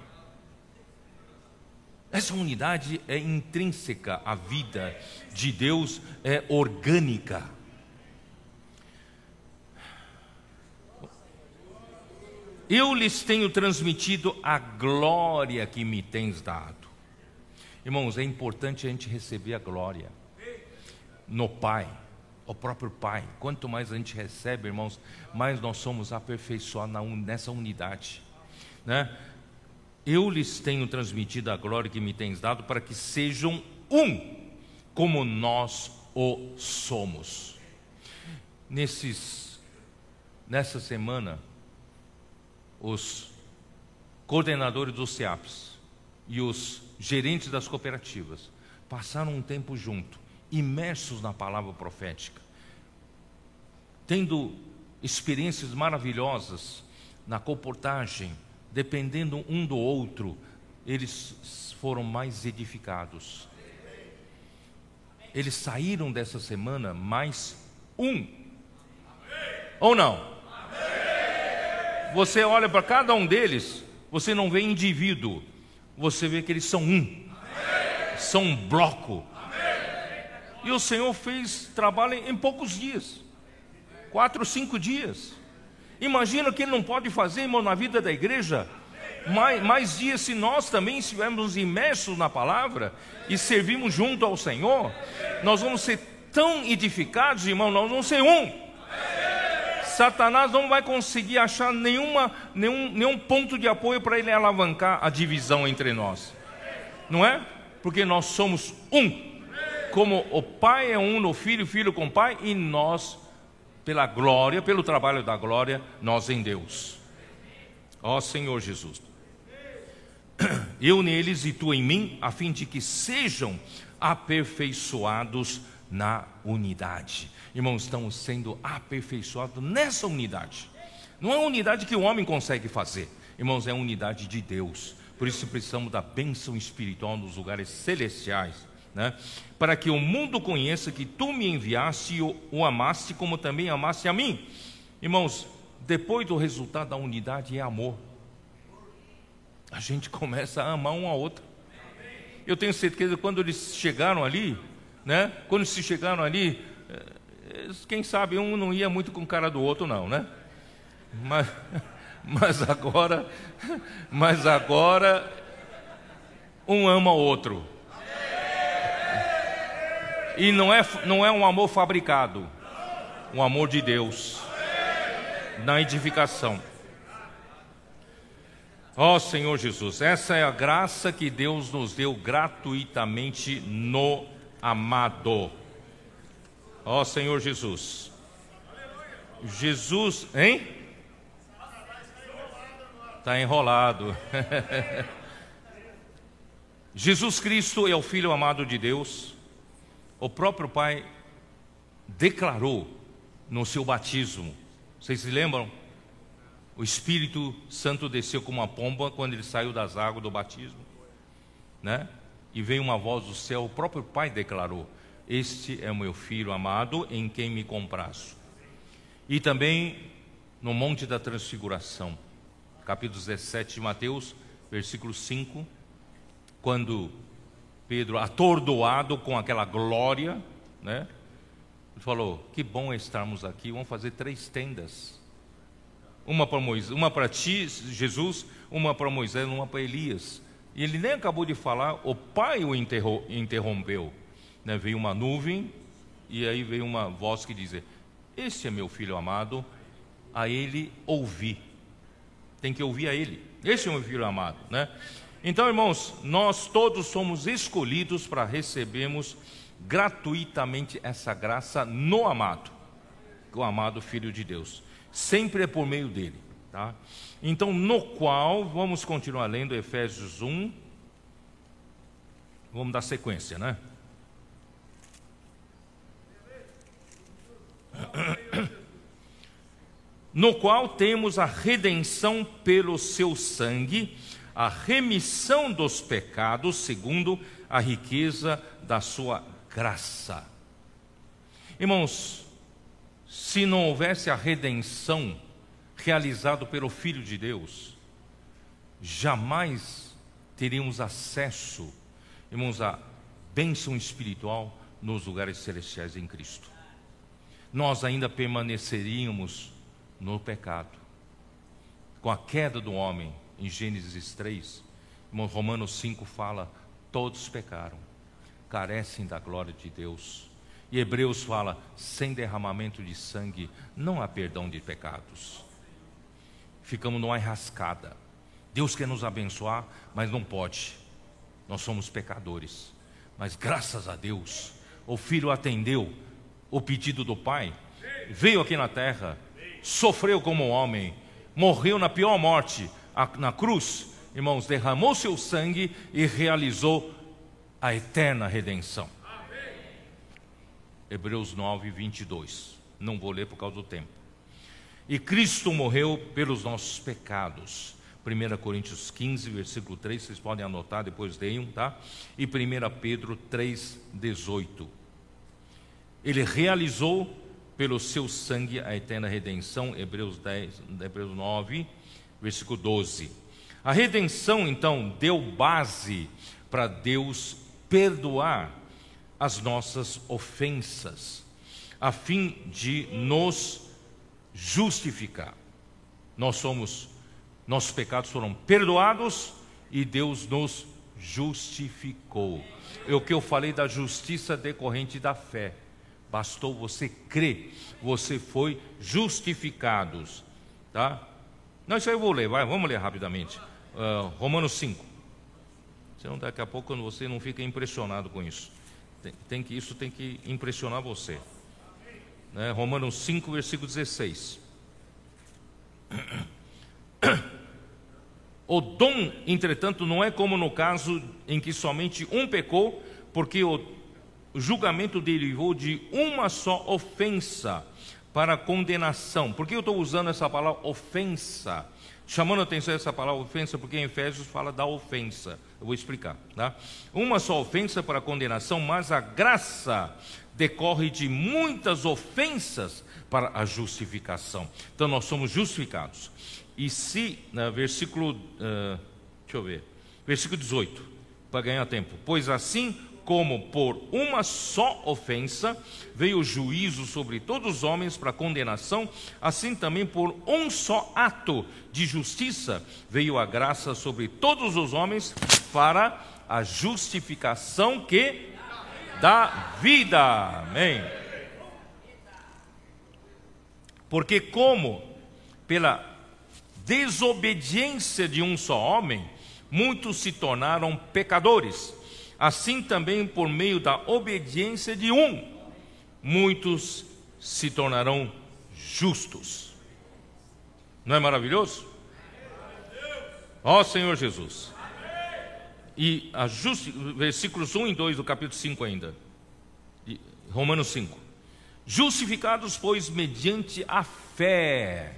S1: Essa unidade é intrínseca à vida de Deus, é orgânica. Eu lhes tenho transmitido a glória que me tens dado. Irmãos, é importante a gente receber a glória no Pai o próprio Pai. Quanto mais a gente recebe, irmãos, mais nós somos aperfeiçoados nessa unidade. Né? Eu lhes tenho transmitido a glória que me tens dado para que sejam um, como nós o somos. Nesses, nessa semana, os coordenadores dos CEAPs e os gerentes das cooperativas passaram um tempo junto imersos na palavra profética, tendo experiências maravilhosas na comportagem, dependendo um do outro, eles foram mais edificados. Eles saíram dessa semana mais um. Ou não? Você olha para cada um deles, você não vê indivíduo, você vê que eles são um, são um bloco, e o Senhor fez trabalho em poucos dias quatro, cinco dias. Imagina que Ele não pode fazer, irmão, na vida da igreja. Mais, mais dias, se nós também estivermos imersos na palavra e servimos junto ao Senhor, nós vamos ser tão edificados, irmão, nós vamos ser um. Satanás não vai conseguir achar nenhuma, nenhum, nenhum ponto de apoio para ele alavancar a divisão entre nós, não é? Porque nós somos um como o Pai é um no Filho, Filho com o Pai, e nós, pela glória, pelo trabalho da glória, nós em Deus. Ó Senhor Jesus. Eu neles e tu em mim, a fim de que sejam aperfeiçoados na unidade. Irmãos, estamos sendo aperfeiçoados nessa unidade. Não é uma unidade que o homem consegue fazer, irmãos, é a unidade de Deus. Por isso precisamos da bênção espiritual nos lugares celestiais né? para que o mundo conheça que tu me enviaste e o, o amaste como também amaste a mim. Irmãos, depois do resultado da unidade é amor. A gente começa a amar um ao outro. Eu tenho certeza que quando eles chegaram ali, né? Quando se chegaram ali, quem sabe um não ia muito com cara do outro não, né? Mas, mas agora, mas agora um ama o outro. E não é, não é um amor fabricado, um amor de Deus, na edificação. Ó oh, Senhor Jesus, essa é a graça que Deus nos deu gratuitamente no amado. Ó oh, Senhor Jesus. Jesus, hein? Está enrolado. Jesus Cristo é o Filho amado de Deus o próprio Pai declarou no seu batismo. Vocês se lembram? O Espírito Santo desceu como uma pomba quando ele saiu das águas do batismo, né? E veio uma voz do céu, o próprio Pai declarou: Este é o meu filho amado, em quem me comprazo. E também no Monte da Transfiguração, capítulo 17 de Mateus, versículo 5, quando Pedro, atordoado com aquela glória, né? Falou: Que bom estarmos aqui, vamos fazer três tendas. Uma para Moisés, uma para ti, Jesus, uma para Moisés, uma para Elias. E ele nem acabou de falar, o pai o interrompeu. Né? Veio uma nuvem e aí veio uma voz que dizia: Este é meu filho amado, a ele ouvi. Tem que ouvir a ele. Este é meu filho amado, né? Então, irmãos, nós todos somos escolhidos para recebermos gratuitamente essa graça no amado, o amado Filho de Deus. Sempre é por meio dele, tá? Então, no qual, vamos continuar lendo Efésios 1. Vamos dar sequência, né? No qual temos a redenção pelo seu sangue, a remissão dos pecados, segundo a riqueza da sua graça. Irmãos, se não houvesse a redenção realizada pelo Filho de Deus, jamais teríamos acesso, irmãos, à bênção espiritual nos lugares celestiais em Cristo. Nós ainda permaneceríamos no pecado. Com a queda do homem, em Gênesis 3, Romanos 5 fala: todos pecaram, carecem da glória de Deus. E Hebreus fala: sem derramamento de sangue não há perdão de pecados. Ficamos numa enrascada. Deus quer nos abençoar, mas não pode. Nós somos pecadores. Mas graças a Deus, o filho atendeu o pedido do pai, veio aqui na terra, sofreu como um homem, morreu na pior morte, na cruz, irmãos, derramou seu sangue e realizou a eterna redenção. Hebreus 9, 22. Não vou ler por causa do tempo. E Cristo morreu pelos nossos pecados. 1 Coríntios 15, versículo 3, vocês podem anotar, depois leiam, tá? E 1 Pedro 3, 18. Ele realizou pelo seu sangue a eterna redenção, Hebreus, 10, Hebreus 9, versículo 12. A redenção, então, deu base para Deus perdoar as nossas ofensas, a fim de nos justificar. Nós somos, nossos pecados foram perdoados e Deus nos justificou. É o que eu falei da justiça decorrente da fé. Bastou você crer, você foi justificados, tá? Não, isso aí eu vou ler, vai, vamos ler rapidamente. Uh, Romanos 5. Senão daqui a pouco você não fica impressionado com isso. Tem, tem, que, isso tem que impressionar você. Né? Romanos 5, versículo 16. O dom, entretanto, não é como no caso em que somente um pecou, porque o julgamento derivou de uma só ofensa para condenação. Por que eu estou usando essa palavra ofensa? Chamando a atenção essa palavra ofensa, porque em Efésios fala da ofensa. Eu vou explicar. Tá? Uma só ofensa para condenação, mas a graça decorre de muitas ofensas para a justificação. Então nós somos justificados. E se, no versículo, uh, deixa eu ver, versículo 18, para ganhar tempo. Pois assim como por uma só ofensa veio o juízo sobre todos os homens para condenação, assim também por um só ato de justiça veio a graça sobre todos os homens para a justificação que dá vida. Amém. Porque como pela desobediência de um só homem muitos se tornaram pecadores, assim também por meio da obediência de um, muitos se tornarão justos. Não é maravilhoso? Ó Senhor Jesus. E a justi... versículos 1 e 2 do capítulo 5 ainda. Romanos 5. Justificados, pois, mediante a fé.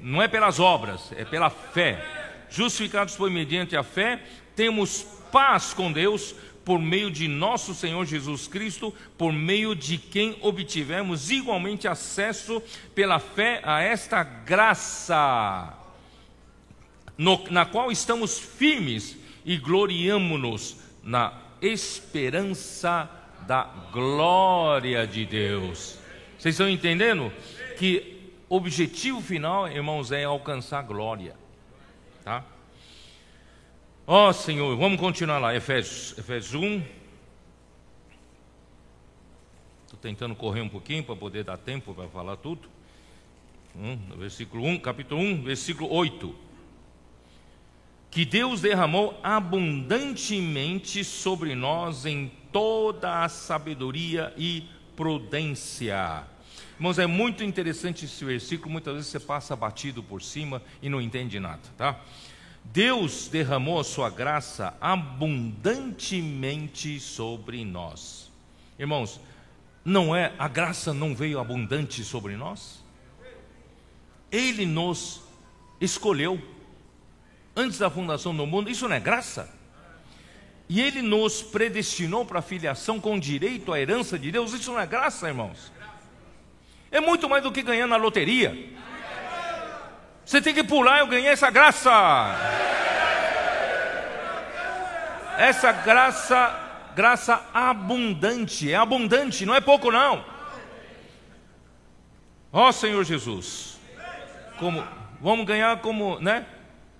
S1: Não é pelas obras, é pela fé. Justificados, pois, mediante a fé, temos paz com Deus por meio de nosso Senhor Jesus Cristo, por meio de quem obtivemos igualmente acesso pela fé a esta graça, no, na qual estamos firmes e gloriamo-nos na esperança da glória de Deus. Vocês estão entendendo que o objetivo final, irmãos, é alcançar glória, tá? Ó oh, Senhor, vamos continuar lá, Efésios, Efésios 1. Estou tentando correr um pouquinho para poder dar tempo para falar tudo. Hum, versículo 1, capítulo 1, versículo 8. Que Deus derramou abundantemente sobre nós em toda a sabedoria e prudência. Irmãos, é muito interessante esse versículo, muitas vezes você passa batido por cima e não entende nada, tá? Deus derramou a sua graça abundantemente sobre nós. Irmãos, não é a graça não veio abundante sobre nós? Ele nos escolheu antes da fundação do mundo, isso não é graça? E Ele nos predestinou para a filiação com direito à herança de Deus. Isso não é graça, irmãos? É muito mais do que ganhar na loteria. Você tem que pular, eu ganhei essa graça. Essa graça, graça abundante, é abundante, não é pouco não. Ó oh, Senhor Jesus, como vamos ganhar como, né?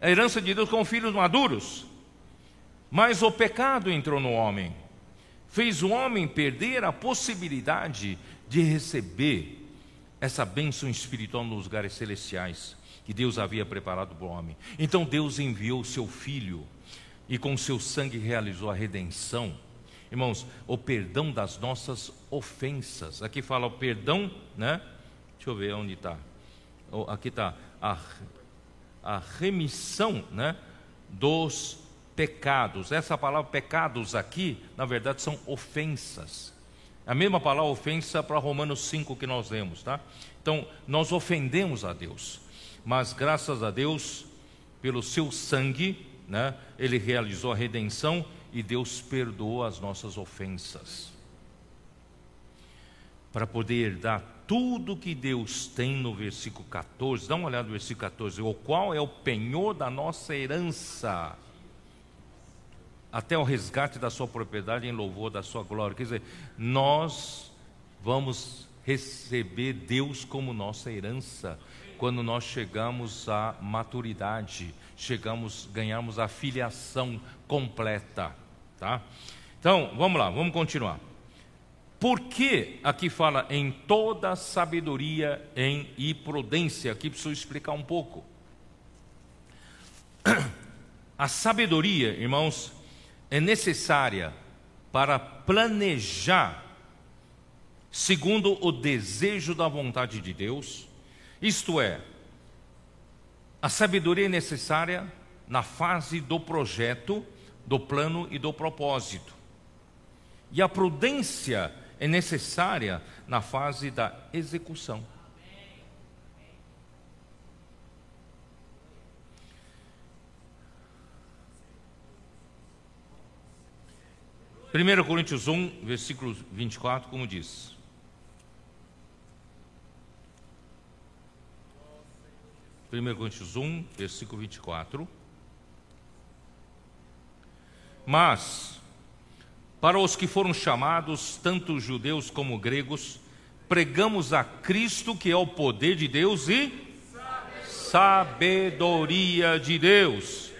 S1: A herança de Deus com filhos maduros. Mas o pecado entrou no homem, fez o homem perder a possibilidade de receber essa bênção espiritual nos lugares celestiais que Deus havia preparado para o homem. Então Deus enviou o seu filho e com seu sangue realizou a redenção. Irmãos, o perdão das nossas ofensas. Aqui fala o perdão, né? Deixa eu ver onde está. Aqui está a, a remissão, né? Dos pecados. Essa palavra pecados aqui, na verdade, são ofensas. A mesma palavra ofensa para Romanos 5 que nós lemos, tá? Então, nós ofendemos a Deus, mas graças a Deus, pelo seu sangue, né, ele realizou a redenção e Deus perdoou as nossas ofensas. Para poder dar tudo que Deus tem no versículo 14, dá uma olhada no versículo 14, o qual é o penhor da nossa herança até o resgate da sua propriedade em louvor da sua glória. Quer dizer, nós vamos receber Deus como nossa herança quando nós chegamos à maturidade, chegamos, ganhamos a filiação completa, tá? Então, vamos lá, vamos continuar. Por que aqui fala em toda sabedoria em e prudência? Aqui preciso explicar um pouco. A sabedoria, irmãos, é necessária para planejar segundo o desejo da vontade de Deus, isto é, a sabedoria é necessária na fase do projeto, do plano e do propósito. E a prudência é necessária na fase da execução. 1 Coríntios 1, versículo 24, como diz: Primeiro Coríntios 1, versículo 24. Mas, para os que foram chamados, tanto judeus como gregos, pregamos a Cristo, que é o poder de Deus e sabedoria de Deus.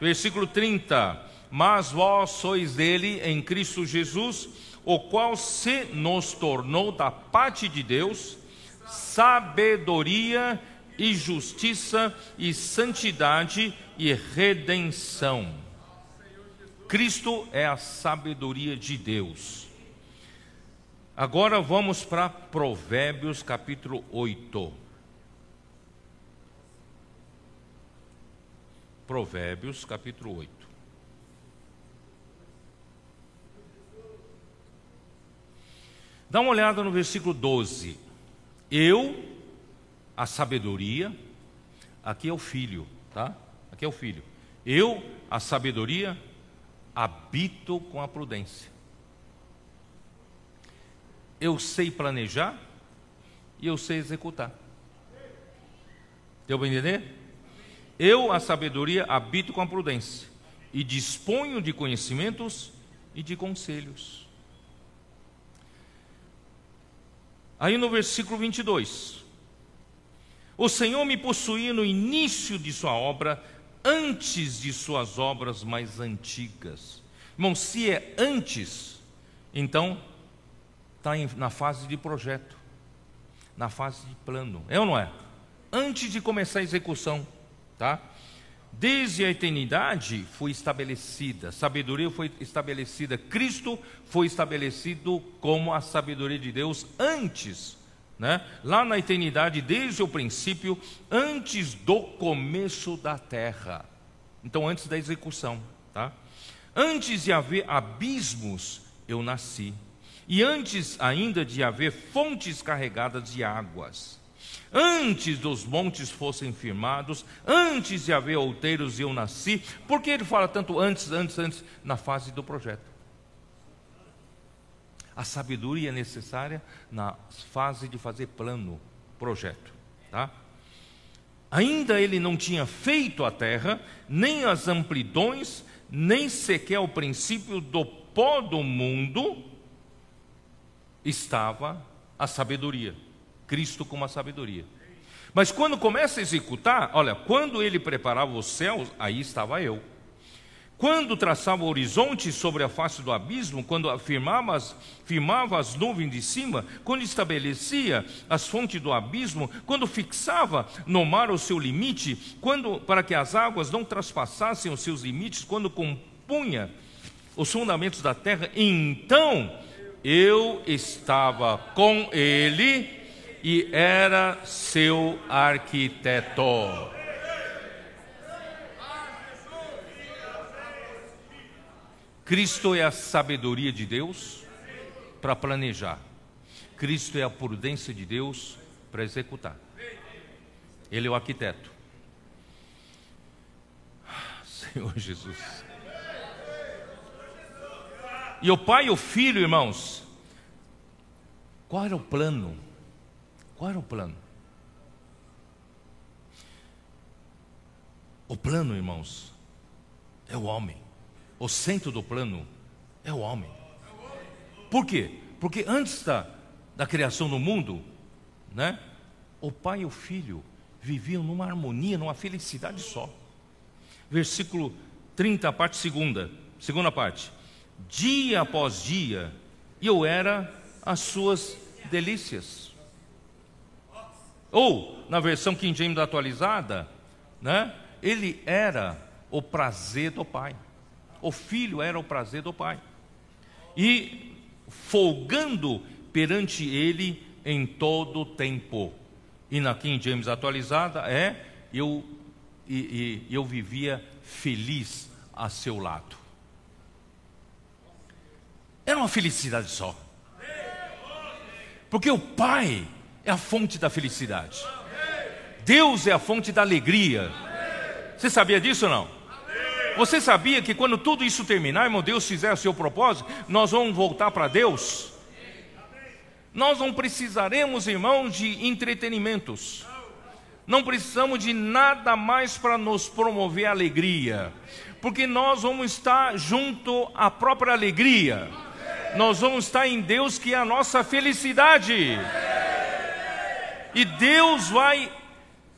S1: Versículo 30 mas vós sois dele em Cristo Jesus, o qual se nos tornou da parte de Deus sabedoria e justiça e santidade e redenção. Cristo é a sabedoria de Deus. Agora vamos para Provérbios capítulo 8. Provérbios capítulo 8. Dá uma olhada no versículo 12. Eu, a sabedoria, aqui é o filho, tá? Aqui é o filho. Eu, a sabedoria, habito com a prudência. Eu sei planejar e eu sei executar. Deu para entender? Eu, a sabedoria, habito com a prudência e disponho de conhecimentos e de conselhos. Aí no versículo 22. O Senhor me possuía no início de sua obra, antes de suas obras mais antigas. Irmão, se é antes, então está na fase de projeto, na fase de plano. É ou não é? Antes de começar a execução, tá? Desde a eternidade foi estabelecida, sabedoria foi estabelecida, Cristo foi estabelecido como a sabedoria de Deus antes, né? lá na eternidade, desde o princípio, antes do começo da terra. Então, antes da execução, tá? Antes de haver abismos, eu nasci, e antes ainda de haver fontes carregadas de águas antes dos montes fossem firmados, antes de haver outeiros eu nasci. Por que ele fala tanto antes, antes, antes, na fase do projeto? A sabedoria necessária na fase de fazer plano, projeto, tá? Ainda ele não tinha feito a terra, nem as amplidões, nem sequer o princípio do pó do mundo, estava a sabedoria. Cristo com uma sabedoria. Mas quando começa a executar, olha, quando ele preparava os céus, aí estava eu. Quando traçava o horizonte sobre a face do abismo, quando afirmava as, firmava as nuvens de cima, quando estabelecia as fontes do abismo, quando fixava no mar o seu limite, quando para que as águas não traspassassem os seus limites, quando compunha os fundamentos da terra, então eu estava com ele e era seu arquiteto. Cristo é a sabedoria de Deus para planejar. Cristo é a prudência de Deus para executar. Ele é o arquiteto. Senhor Jesus. E o pai e o filho, irmãos, qual era o plano? Qual era o plano? O plano, irmãos, é o homem. O centro do plano é o homem. Por quê? Porque antes da, da criação do mundo, né, o pai e o filho viviam numa harmonia, numa felicidade só. Versículo 30, parte segunda, segunda parte. Dia após dia, eu era as suas delícias. Ou, na versão King James atualizada, né, ele era o prazer do Pai. O filho era o prazer do Pai. E folgando perante ele em todo o tempo. E na King James atualizada é eu e, e eu vivia feliz a seu lado. Era uma felicidade só. Porque o pai é a fonte da felicidade. Deus é a fonte da alegria. Você sabia disso ou não? Você sabia que quando tudo isso terminar, irmão, Deus fizer o seu propósito, nós vamos voltar para Deus? Nós não precisaremos, irmãos, de entretenimentos. Não precisamos de nada mais para nos promover alegria, porque nós vamos estar junto à própria alegria. Nós vamos estar em Deus que é a nossa felicidade. E Deus vai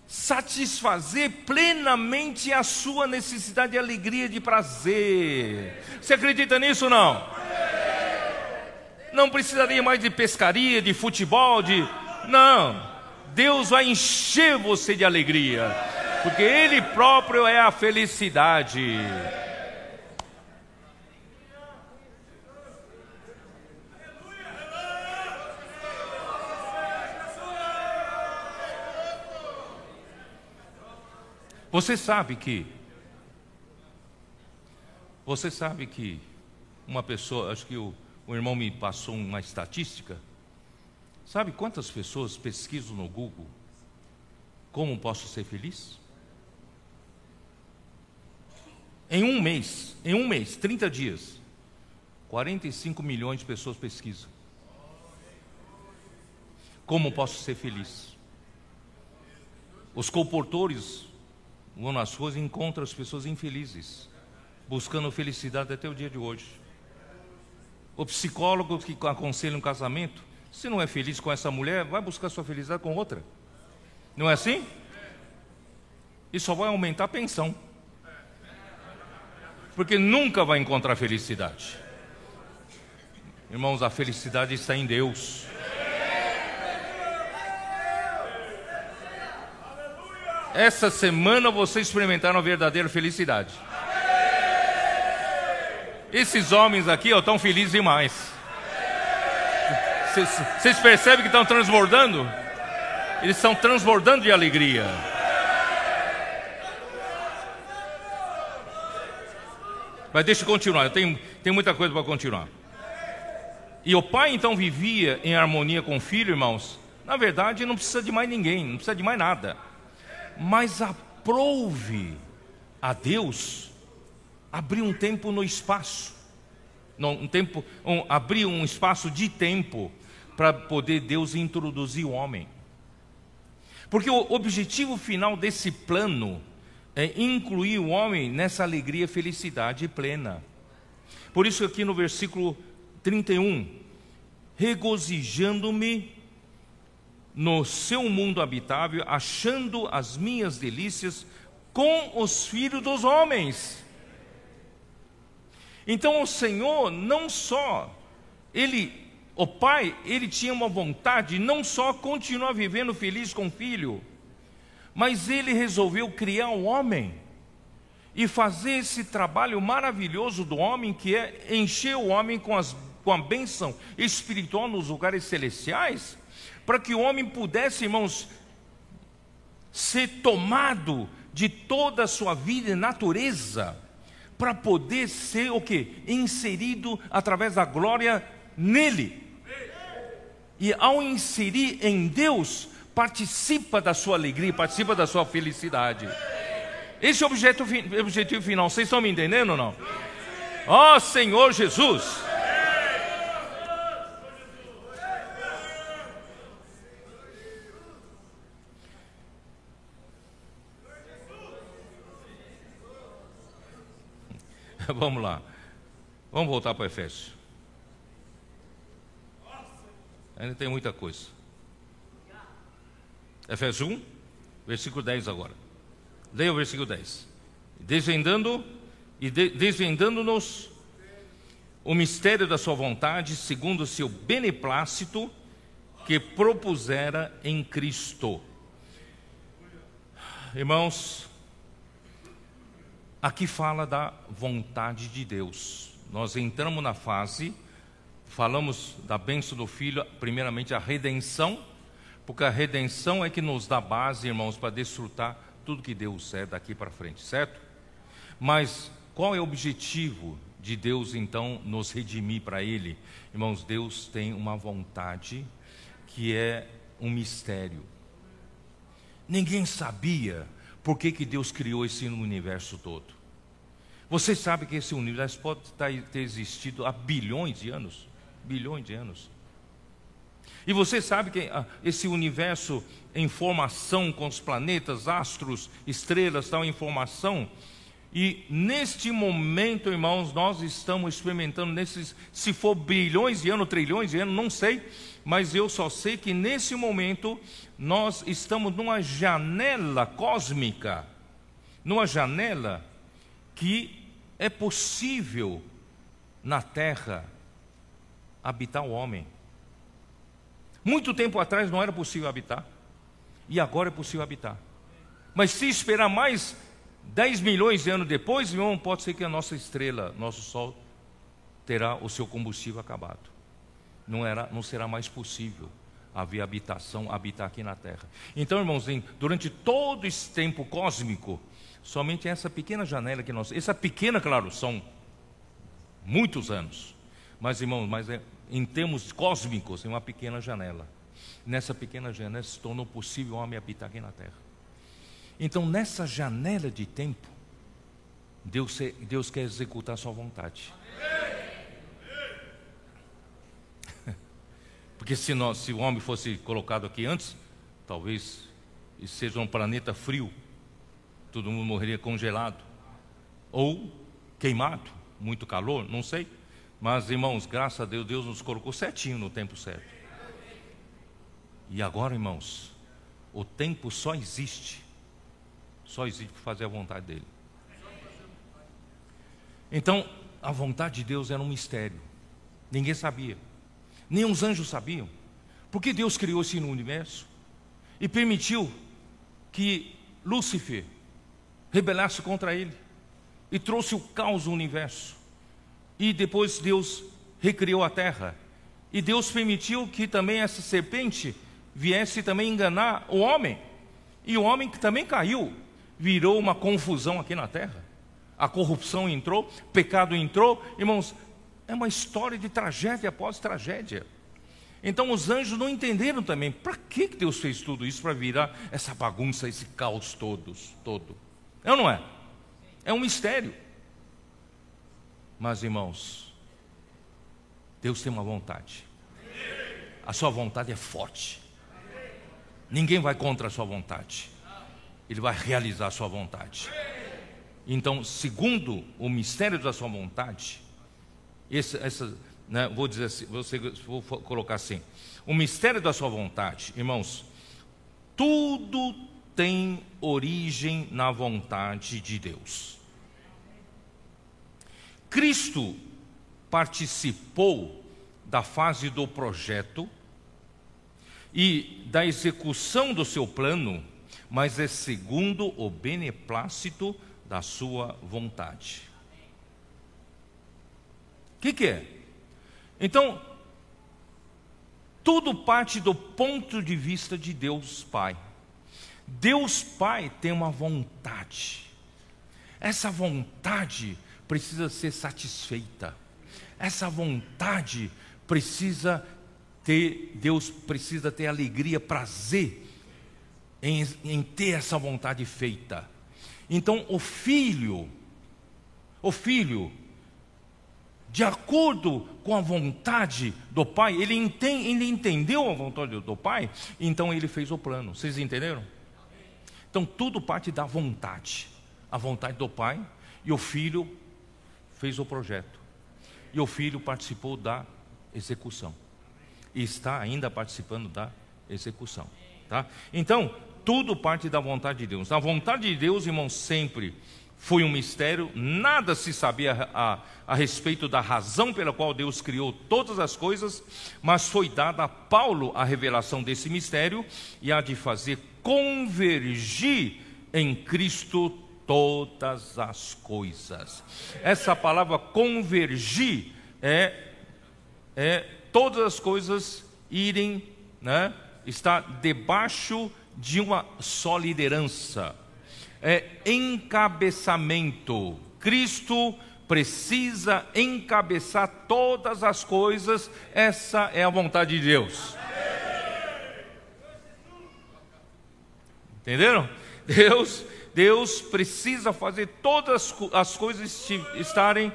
S1: satisfazer plenamente a sua necessidade de alegria, de prazer. Você acredita nisso ou não? Não precisaria mais de pescaria, de futebol, de. Não. Deus vai encher você de alegria, porque Ele próprio é a felicidade. Você sabe que você sabe que uma pessoa, acho que o, o irmão me passou uma estatística. Sabe quantas pessoas pesquisam no Google como posso ser feliz? Em um mês, em um mês, 30 dias, 45 milhões de pessoas pesquisam. Como posso ser feliz? Os comportores vão nas ruas e encontram as pessoas infelizes, buscando felicidade até o dia de hoje. O psicólogo que aconselha um casamento, se não é feliz com essa mulher, vai buscar sua felicidade com outra. Não é assim? E só vai aumentar a pensão. Porque nunca vai encontrar felicidade. Irmãos, a felicidade está em Deus. Essa semana vocês experimentaram a verdadeira felicidade. Esses homens aqui estão felizes demais. Vocês percebem que estão transbordando? Eles estão transbordando de alegria. Mas deixa eu continuar, eu tenho, tenho muita coisa para continuar. E o pai então vivia em harmonia com o filho, irmãos. Na verdade, não precisa de mais ninguém, não precisa de mais nada. Mas aprove a Deus abrir um tempo no espaço. Não, um tempo, um, abrir um espaço de tempo para poder Deus introduzir o homem. Porque o objetivo final desse plano é incluir o homem nessa alegria, felicidade plena. Por isso, aqui no versículo 31, regozijando-me no seu mundo habitável, achando as minhas delícias com os filhos dos homens. Então o Senhor não só ele o pai, ele tinha uma vontade não só continuar vivendo feliz com o filho, mas ele resolveu criar um homem e fazer esse trabalho maravilhoso do homem, que é encher o homem com, as, com a bênção espiritual nos lugares celestiais, para que o homem pudesse, irmãos, ser tomado de toda a sua vida e natureza, para poder ser o que? Inserido através da glória nele. E ao inserir em Deus, participa da sua alegria, participa da sua felicidade. Esse é o objeto, objetivo final. Vocês estão me entendendo ou não? Ó oh, Senhor Jesus! Vamos lá. Vamos voltar para Efésios. Ainda tem muita coisa. Efésios 1, versículo 10 agora. Leia o versículo 10. Desvendando e de, desvendando-nos o mistério da sua vontade, segundo o seu beneplácito que propusera em Cristo. Irmãos, aqui fala da vontade de Deus. Nós entramos na fase falamos da bênção do Filho, primeiramente a redenção, porque a redenção é que nos dá base, irmãos, para desfrutar tudo que Deus é daqui para frente, certo? Mas qual é o objetivo de Deus então nos redimir para Ele? Irmãos, Deus tem uma vontade que é um mistério. Ninguém sabia por que, que Deus criou esse universo todo. Você sabe que esse universo pode ter existido há bilhões de anos? bilhões de anos. E você sabe que ah, esse universo em formação com os planetas, astros, estrelas, tal em formação. E neste momento, irmãos, nós estamos experimentando nesses, se for bilhões de anos, trilhões de anos, não sei, mas eu só sei que nesse momento nós estamos numa janela cósmica, numa janela que é possível na Terra habitar o homem. Muito tempo atrás não era possível habitar, e agora é possível habitar. Mas se esperar mais 10 milhões de anos depois, irmão, pode ser que a nossa estrela, nosso Sol, terá o seu combustível acabado. Não, era, não será mais possível haver habitação, habitar aqui na Terra. Então, irmãos, durante todo esse tempo cósmico, somente essa pequena janela que nós. Essa pequena, claro, são muitos anos. Mas, irmãos, mas é em termos cósmicos, em uma pequena janela. Nessa pequena janela se tornou possível o homem habitar aqui na terra. Então, nessa janela de tempo, Deus, Deus quer executar a sua vontade. Porque se, nós, se o homem fosse colocado aqui antes, talvez seja um planeta frio, todo mundo morreria congelado, ou queimado, muito calor, não sei. Mas, irmãos, graças a Deus, Deus nos colocou certinho no tempo certo. E agora, irmãos, o tempo só existe, só existe para fazer a vontade dele. Então, a vontade de Deus era um mistério. Ninguém sabia. Nem os anjos sabiam. Por que Deus criou esse universo? E permitiu que Lúcifer rebelasse contra ele. E trouxe o caos no universo. E depois Deus recriou a terra. E Deus permitiu que também essa serpente viesse também enganar o homem. E o homem que também caiu, virou uma confusão aqui na terra. A corrupção entrou, pecado entrou, irmãos, é uma história de tragédia após tragédia. Então os anjos não entenderam também para que Deus fez tudo isso para virar essa bagunça, esse caos todos, todo. É ou não é? É um mistério. Mas irmãos, Deus tem uma vontade. A sua vontade é forte. Ninguém vai contra a sua vontade. Ele vai realizar a sua vontade. Então, segundo o mistério da sua vontade, esse, essa, né, vou dizer assim, vou, vou colocar assim: o mistério da sua vontade, irmãos, tudo tem origem na vontade de Deus. Cristo participou da fase do projeto e da execução do seu plano, mas é segundo o beneplácito da sua vontade. Que, que é? Então, tudo parte do ponto de vista de Deus Pai. Deus Pai tem uma vontade. Essa vontade precisa ser satisfeita. Essa vontade precisa ter, Deus precisa ter alegria, prazer em, em ter essa vontade feita. Então o filho, o filho, de acordo com a vontade do pai, ele, ele entendeu a vontade do pai, então ele fez o plano. Vocês entenderam? Então tudo parte da vontade. A vontade do pai e o filho fez o projeto. E o filho participou da execução. E está ainda participando da execução. Tá? Então, tudo parte da vontade de Deus. A vontade de Deus, irmãos, sempre foi um mistério, nada se sabia a, a, respeito da razão pela qual Deus criou todas as coisas, mas foi dada a Paulo a revelação desse mistério e a de fazer convergir em Cristo todas as coisas. Essa palavra convergir é, é todas as coisas irem, né, está debaixo de uma só liderança, é encabeçamento. Cristo precisa encabeçar todas as coisas, essa é a vontade de Deus. Entenderam? Deus, Deus precisa fazer todas as coisas estarem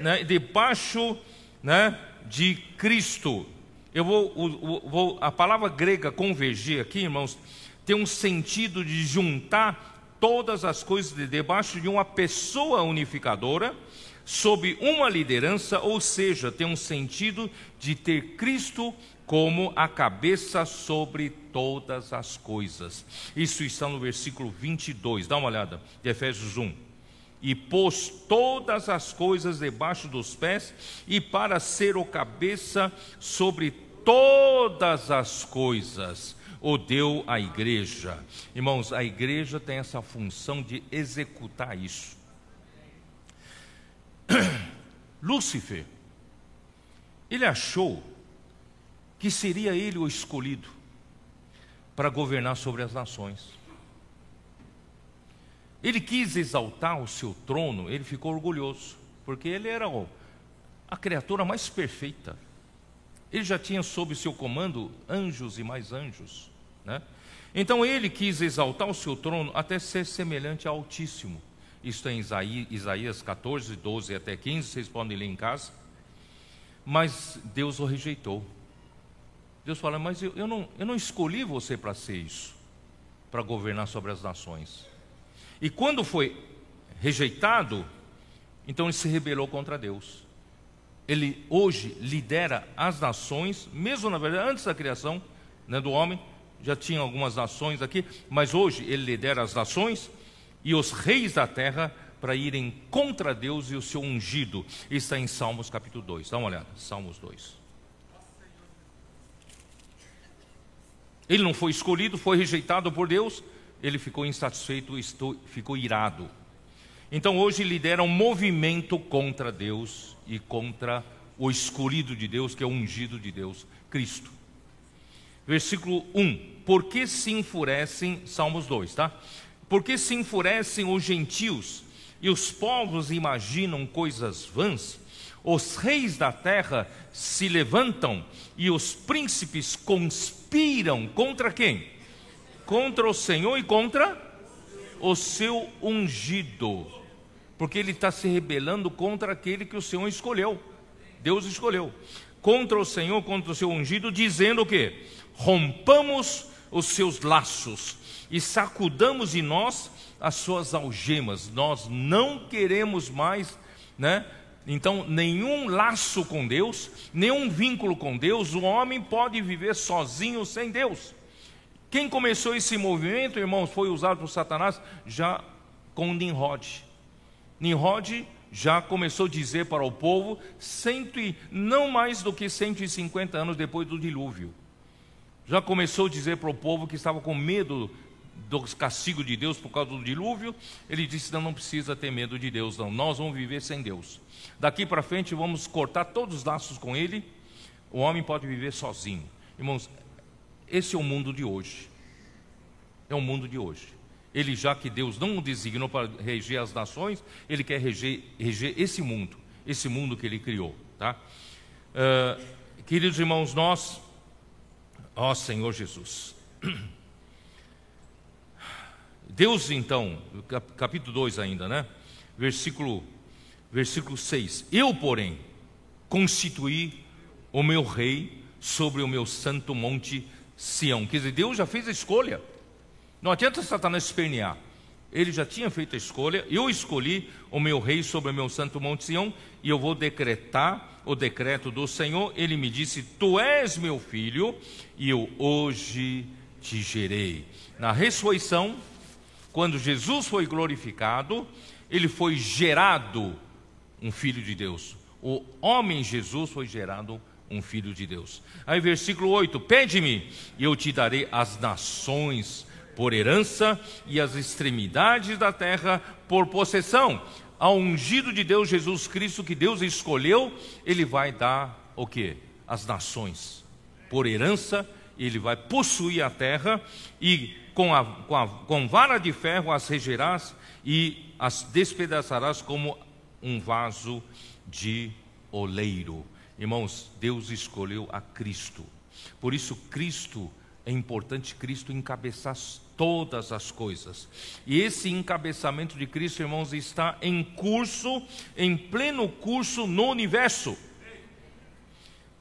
S1: né, debaixo né, de Cristo. Eu vou, vou, a palavra grega convergir aqui, irmãos, tem um sentido de juntar todas as coisas de debaixo de uma pessoa unificadora, sob uma liderança, ou seja, tem um sentido de ter Cristo como a cabeça sobre todas as coisas. Isso está no versículo 22, dá uma olhada, de Efésios 1 e pôs todas as coisas debaixo dos pés, e para ser o cabeça sobre todas as coisas o deu à igreja. Irmãos, a igreja tem essa função de executar isso. Lúcifer, ele achou que seria ele o escolhido para governar sobre as nações. Ele quis exaltar o seu trono, ele ficou orgulhoso, porque ele era a criatura mais perfeita. Ele já tinha sob seu comando anjos e mais anjos. Né? Então ele quis exaltar o seu trono até ser semelhante ao Altíssimo. Isto é em Isaías 14, 12 até 15, vocês podem ler em casa. Mas Deus o rejeitou. Deus fala, mas eu, eu, não, eu não escolhi você para ser isso, para governar sobre as nações. E quando foi rejeitado, então ele se rebelou contra Deus ele hoje lidera as nações, mesmo na verdade antes da criação né, do homem, já tinha algumas nações aqui, mas hoje ele lidera as nações e os reis da terra para irem contra Deus e o seu ungido. Está em Salmos capítulo 2. Dá uma olhada, Salmos 2. Ele não foi escolhido, foi rejeitado por Deus, ele ficou insatisfeito, ficou irado. Então hoje lidera um movimento contra Deus e contra o escolhido de Deus, que é o ungido de Deus, Cristo. Versículo 1: Por que se enfurecem, Salmos 2, tá? Por que se enfurecem os gentios e os povos imaginam coisas vãs? Os reis da terra se levantam e os príncipes conspiram contra quem? Contra o Senhor e contra o seu ungido, porque ele está se rebelando contra aquele que o Senhor escolheu. Deus escolheu. Contra o Senhor, contra o seu ungido, dizendo o quê? Rompamos os seus laços e sacudamos em nós as suas algemas. Nós não queremos mais, né? Então, nenhum laço com Deus, nenhum vínculo com Deus, o homem pode viver sozinho sem Deus. Quem começou esse movimento, irmãos, foi usado por Satanás já com Nimrod. Nimrod já começou a dizer para o povo, cento e, não mais do que 150 anos depois do dilúvio. Já começou a dizer para o povo que estava com medo do castigo de Deus por causa do dilúvio. Ele disse: não, não precisa ter medo de Deus, não. Nós vamos viver sem Deus. Daqui para frente vamos cortar todos os laços com Ele. O homem pode viver sozinho. Irmãos, esse é o mundo de hoje. É o mundo de hoje. Ele, já que Deus não o designou para reger as nações, ele quer reger, reger esse mundo, esse mundo que ele criou. Tá? Uh, queridos irmãos, nós, ó Senhor Jesus, Deus então, capítulo 2 ainda, né? Versículo, versículo 6. Eu, porém, constituí o meu rei sobre o meu santo monte Sião. Quer dizer, Deus já fez a escolha. Não adianta Satanás espernear. Ele já tinha feito a escolha. Eu escolhi o meu rei sobre o meu santo monte Sião e eu vou decretar o decreto do Senhor. Ele me disse: Tu és meu filho e eu hoje te gerei. Na ressurreição, quando Jesus foi glorificado, ele foi gerado um filho de Deus. O homem Jesus foi gerado um filho de Deus. Aí versículo 8: Pede-me e eu te darei as nações por herança e as extremidades da terra por possessão. Ao ungido de Deus Jesus Cristo que Deus escolheu, ele vai dar o que? As nações por herança, ele vai possuir a terra e com, a, com, a, com vara de ferro as regerás e as despedaçarás como um vaso de oleiro. Irmãos, Deus escolheu a Cristo. Por isso, Cristo, é importante Cristo encabeçar todas as coisas. E esse encabeçamento de Cristo, irmãos, está em curso, em pleno curso no universo.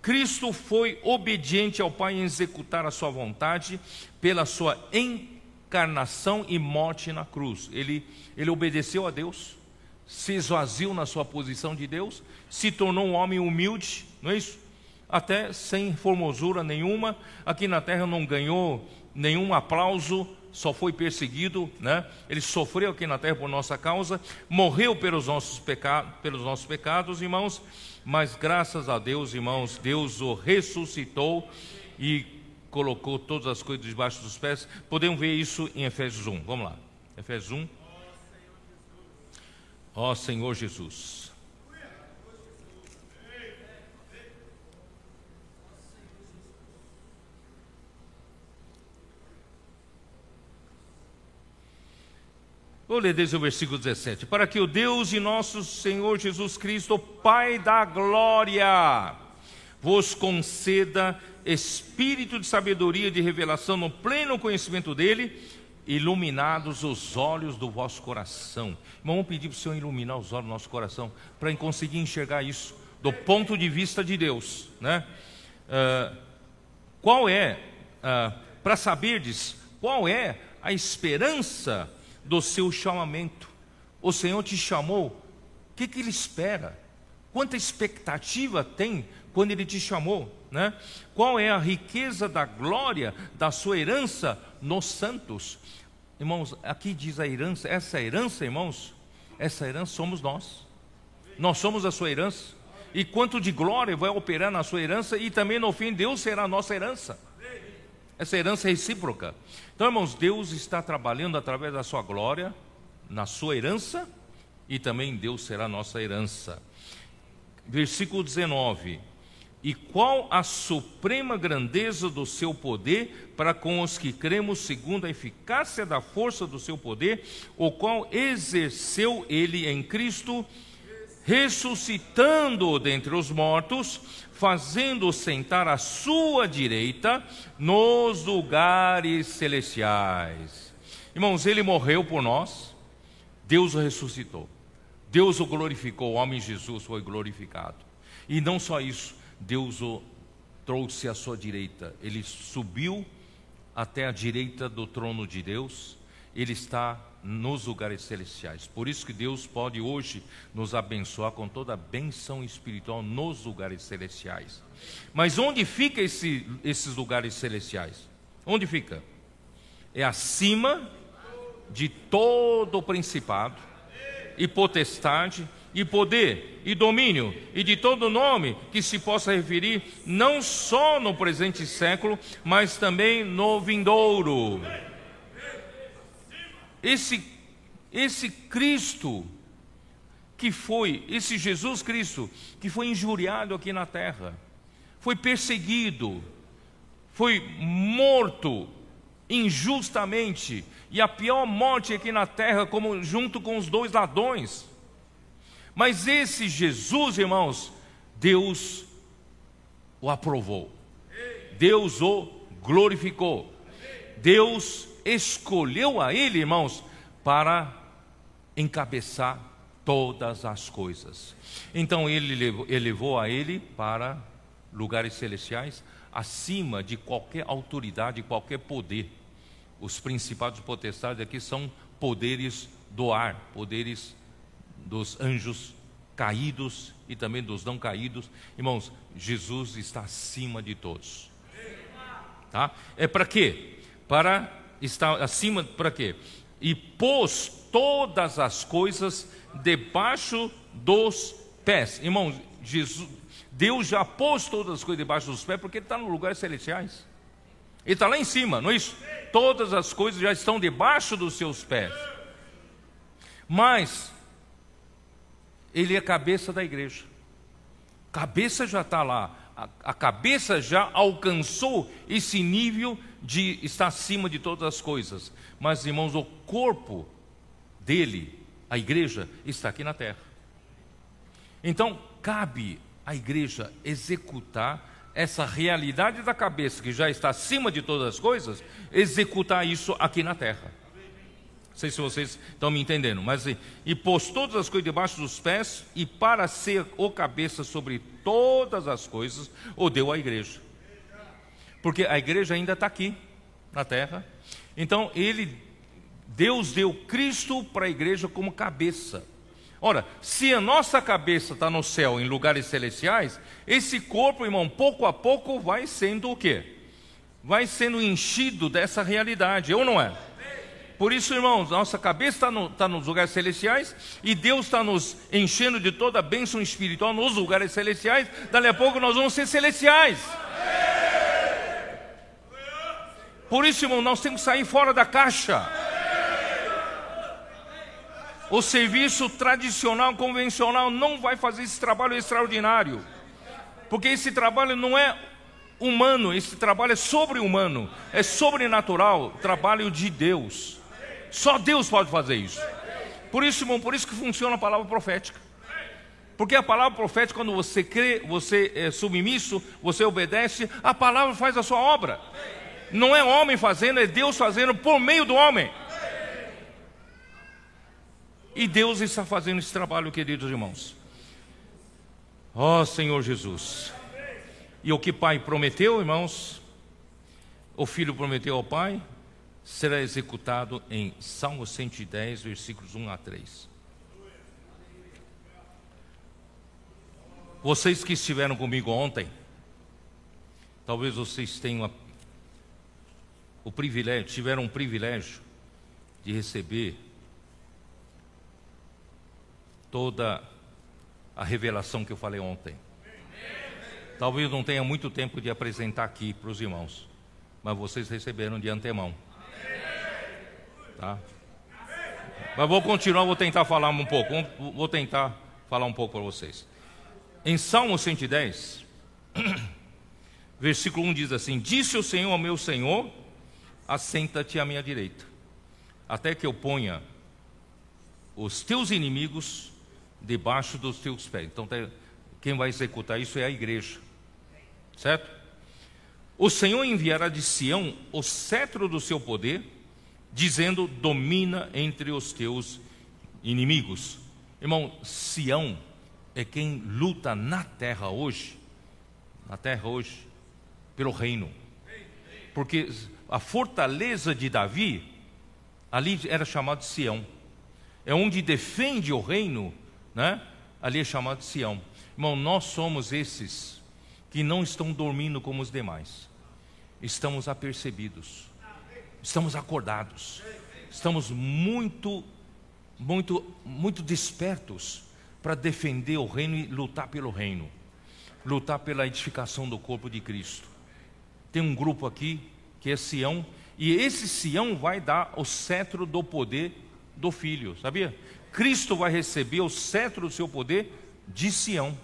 S1: Cristo foi obediente ao Pai em executar a sua vontade pela sua encarnação e morte na cruz. Ele, ele obedeceu a Deus, se esvaziou na sua posição de Deus, se tornou um homem humilde, não é isso? Até sem formosura nenhuma, aqui na terra não ganhou nenhum aplauso, só foi perseguido, né? Ele sofreu aqui na terra por nossa causa, morreu pelos nossos, pecados, pelos nossos pecados, irmãos, mas graças a Deus, irmãos, Deus o ressuscitou e colocou todas as coisas debaixo dos pés. Podemos ver isso em Efésios 1. Vamos lá. Efésios 1. Ó Senhor Jesus. Vou ler desde o versículo 17. Para que o Deus de nosso Senhor Jesus Cristo, Pai da glória, vos conceda espírito de sabedoria e de revelação no pleno conhecimento dele iluminados os olhos do vosso coração. Vamos pedir para o Senhor iluminar os olhos do nosso coração, para conseguir enxergar isso do ponto de vista de Deus. Né? Uh, qual é, uh, para saberdes, qual é a esperança do seu chamamento? O Senhor te chamou, o que, que Ele espera? Quanta expectativa tem quando Ele te chamou? Né? Qual é a riqueza da glória da sua herança nos santos? Irmãos, aqui diz a herança, essa herança, irmãos, Essa herança somos nós. Nós somos a sua herança. E quanto de glória vai operar na sua herança e também no fim Deus será a nossa herança. Essa herança é recíproca. Então, irmãos, Deus está trabalhando através da sua glória na sua herança e também Deus será nossa herança. Versículo 19: E qual a suprema grandeza do seu poder para com os que cremos, segundo a eficácia da força do seu poder, o qual exerceu ele em Cristo, ressuscitando-o dentre os mortos, fazendo-o sentar à sua direita nos lugares celestiais. Irmãos, ele morreu por nós, Deus o ressuscitou. Deus o glorificou, o homem Jesus foi glorificado. E não só isso, Deus o trouxe à sua direita. Ele subiu até a direita do trono de Deus. Ele está nos lugares celestiais. Por isso que Deus pode hoje nos abençoar com toda a benção espiritual nos lugares celestiais. Mas onde fica esse, esses lugares celestiais? Onde fica? É acima de todo o principado e potestade, e poder, e domínio, e de todo nome que se possa referir, não só no presente século, mas também no vindouro. Esse, esse Cristo que foi, esse Jesus Cristo, que foi injuriado aqui na terra, foi perseguido, foi morto injustamente, e a pior morte aqui na terra, como junto com os dois ladrões. Mas esse Jesus, irmãos, Deus o aprovou. Deus o glorificou. Deus escolheu a ele, irmãos, para encabeçar todas as coisas. Então ele elevou a ele para lugares celestiais, acima de qualquer autoridade, qualquer poder. Os principados potestades aqui são poderes do ar, poderes dos anjos caídos e também dos não caídos. Irmãos, Jesus está acima de todos. Tá? É para quê? Para estar acima para quê? E pôs todas as coisas debaixo dos pés. Irmãos, Jesus, Deus já pôs todas as coisas debaixo dos pés porque Ele está nos lugares celestiais. Ele está lá em cima, não é isso? Todas as coisas já estão debaixo dos seus pés. Mas, Ele é cabeça da igreja. Cabeça já está lá. A, a cabeça já alcançou esse nível de estar acima de todas as coisas. Mas, irmãos, o corpo dele, a igreja, está aqui na terra. Então, cabe à igreja executar essa realidade da cabeça que já está acima de todas as coisas, executar isso aqui na terra. Não sei se vocês estão me entendendo, mas e, e pôs todas as coisas debaixo dos pés, e para ser o cabeça sobre todas as coisas, o deu à igreja. Porque a igreja ainda está aqui na terra. Então ele, Deus deu Cristo para a igreja como cabeça. Ora, se a nossa cabeça está no céu, em lugares celestiais, esse corpo, irmão, pouco a pouco vai sendo o quê? Vai sendo enchido dessa realidade, ou não é? Por isso, irmãos, nossa cabeça está no, tá nos lugares celestiais e Deus está nos enchendo de toda a bênção espiritual nos lugares celestiais. Dali a pouco nós vamos ser celestiais. Por isso, irmão, nós temos que sair fora da caixa. O serviço tradicional, convencional, não vai fazer esse trabalho extraordinário, porque esse trabalho não é humano, esse trabalho é sobre-humano, é sobrenatural, trabalho de Deus. Só Deus pode fazer isso. Por isso, irmão, por isso que funciona a palavra profética. Porque a palavra profética, quando você crê, você é submisso, você obedece, a palavra faz a sua obra. Não é homem fazendo, é Deus fazendo por meio do homem. E Deus está fazendo esse trabalho, queridos irmãos. Ó oh, Senhor Jesus. E o que Pai prometeu, irmãos, o Filho prometeu ao Pai, será executado em Salmo 110, versículos 1 a 3. Vocês que estiveram comigo ontem, talvez vocês tenham o privilégio, tiveram o privilégio de receber toda a revelação que eu falei ontem. Talvez não tenha muito tempo de apresentar aqui para os irmãos, mas vocês receberam de antemão. Tá? Mas vou continuar, vou tentar falar um pouco, vou tentar falar um pouco para vocês. Em Salmo 110, versículo 1 diz assim: Disse o Senhor ao meu Senhor: Assenta-te à minha direita, até que eu ponha os teus inimigos debaixo dos teus pés. Então, tá, quem vai executar isso é a igreja, certo? O Senhor enviará de Sião o cetro do seu poder dizendo: domina entre os teus inimigos. Irmão, Sião é quem luta na terra hoje, na terra hoje, pelo reino. Porque a fortaleza de Davi, ali era chamado de Sião. É onde defende o reino, né? Ali é chamado de Sião. Irmão, nós somos esses que não estão dormindo como os demais. Estamos apercebidos estamos acordados, estamos muito, muito, muito despertos para defender o reino e lutar pelo reino, lutar pela edificação do corpo de Cristo. Tem um grupo aqui que é Sião, e esse Sião vai dar o cetro do poder do filho, sabia? Cristo vai receber o cetro do seu poder de Sião.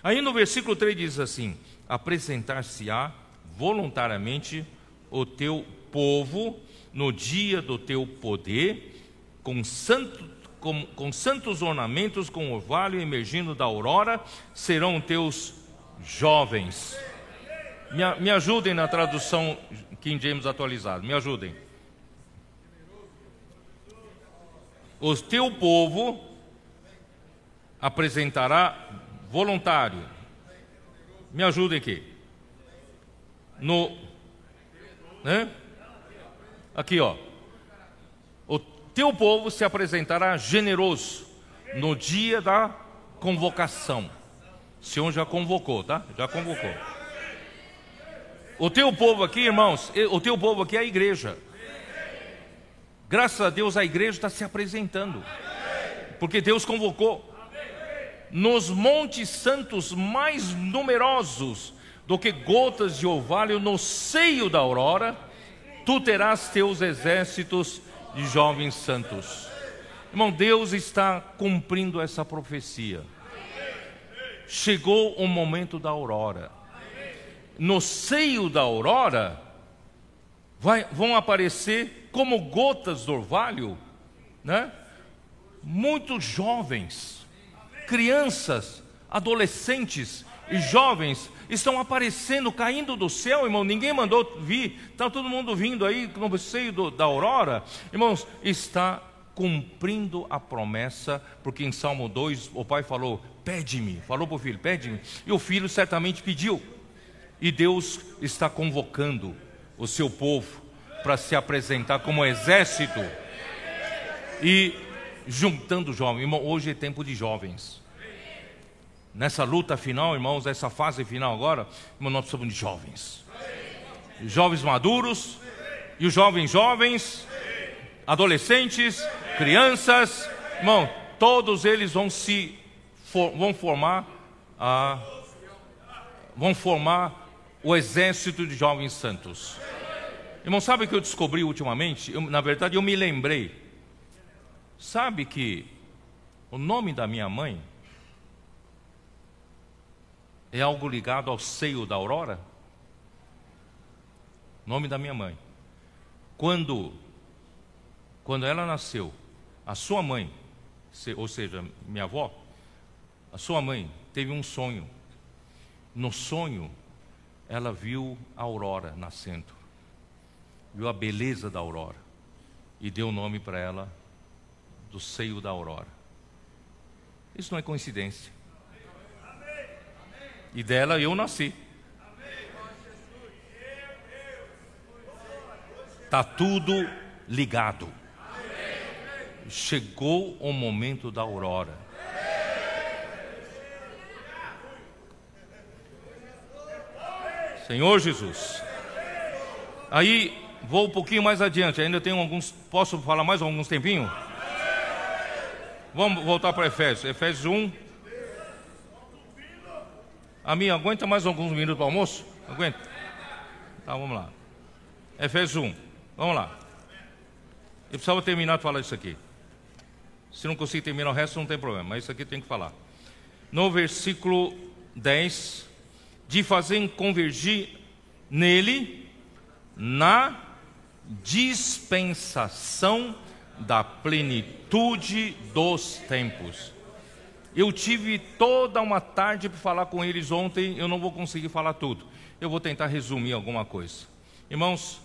S1: Aí no versículo 3 diz assim: apresentar-se-á voluntariamente o teu povo no dia do teu poder, com, santo, com, com santos ornamentos, com orvalho emergindo da aurora, serão teus jovens. Me, me ajudem na tradução King James atualizado, me ajudem. O teu povo apresentará voluntário. Me ajudem aqui. No, né? Aqui, ó. O teu povo se apresentará generoso no dia da convocação. O Senhor já convocou, tá? Já convocou. O teu povo aqui, irmãos, o teu povo aqui é a igreja. Graças a Deus a igreja está se apresentando. Porque Deus convocou. Nos montes santos mais numerosos do que gotas de orvalho no seio da aurora, tu terás teus exércitos de jovens santos. Irmão, Deus está cumprindo essa profecia. Chegou o momento da aurora. No seio da aurora vai, vão aparecer como gotas do orvalho, né? Muitos jovens, crianças, adolescentes e jovens estão aparecendo, caindo do céu, irmão. Ninguém mandou vir, está todo mundo vindo aí no seio do, da aurora. Irmãos, está cumprindo a promessa, porque em Salmo 2 o pai falou: Pede-me, falou para o filho: Pede-me. E o filho certamente pediu. E Deus está convocando o seu povo para se apresentar como exército e juntando jovens. Irmão, hoje é tempo de jovens nessa luta final, irmãos, essa fase final agora, irmão, nós precisamos de jovens. Jovens maduros, e os jovens jovens, adolescentes, crianças, irmão, todos eles vão se vão formar a vão formar o exército de jovens santos. Irmão, sabe o que eu descobri ultimamente? Eu, na verdade, eu me lembrei. Sabe que o nome da minha mãe é algo ligado ao seio da aurora? Nome da minha mãe. Quando, quando ela nasceu, a sua mãe, ou seja, minha avó, a sua mãe teve um sonho. No sonho, ela viu a aurora nascendo, viu a beleza da aurora e deu o nome para ela do seio da aurora. Isso não é coincidência e dela eu nasci. Está tudo ligado. Chegou o momento da aurora. Senhor Jesus. Aí vou um pouquinho mais adiante, ainda tenho alguns. Posso falar mais alguns tempinhos? Vamos voltar para Efésios. Efésios 1. A minha aguenta mais alguns minutos para o almoço? Aguenta? Tá, vamos lá. Efésios 1. Vamos lá. Eu precisava terminar de falar isso aqui. Se não conseguir terminar o resto, não tem problema, mas isso aqui tem que falar. No versículo 10, de fazer convergir nele na dispensação da plenitude dos tempos. Eu tive toda uma tarde para falar com eles ontem, eu não vou conseguir falar tudo. Eu vou tentar resumir alguma coisa. Irmãos,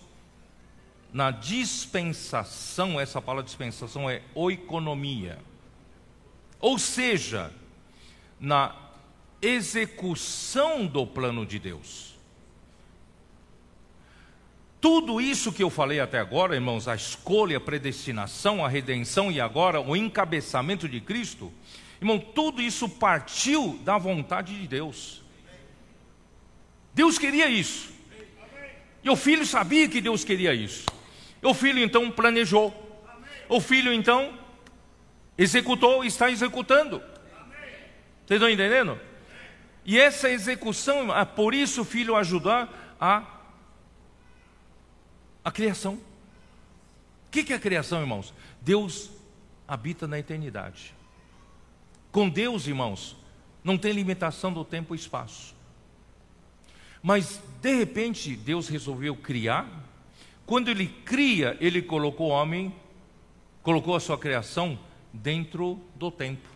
S1: na dispensação, essa palavra dispensação é oikonomia. Ou seja, na execução do plano de Deus. Tudo isso que eu falei até agora, irmãos, a escolha, a predestinação, a redenção e agora o encabeçamento de Cristo, irmão, tudo isso partiu da vontade de Deus. Deus queria isso. E o filho sabia que Deus queria isso. O filho então planejou. O filho então executou e está executando. Vocês estão entendendo? E essa execução, ah, por isso o filho ajudar a, a criação. O que é a criação, irmãos? Deus habita na eternidade. Com Deus, irmãos, não tem limitação do tempo e espaço. Mas, de repente, Deus resolveu criar quando ele cria, ele colocou o homem, colocou a sua criação dentro do tempo.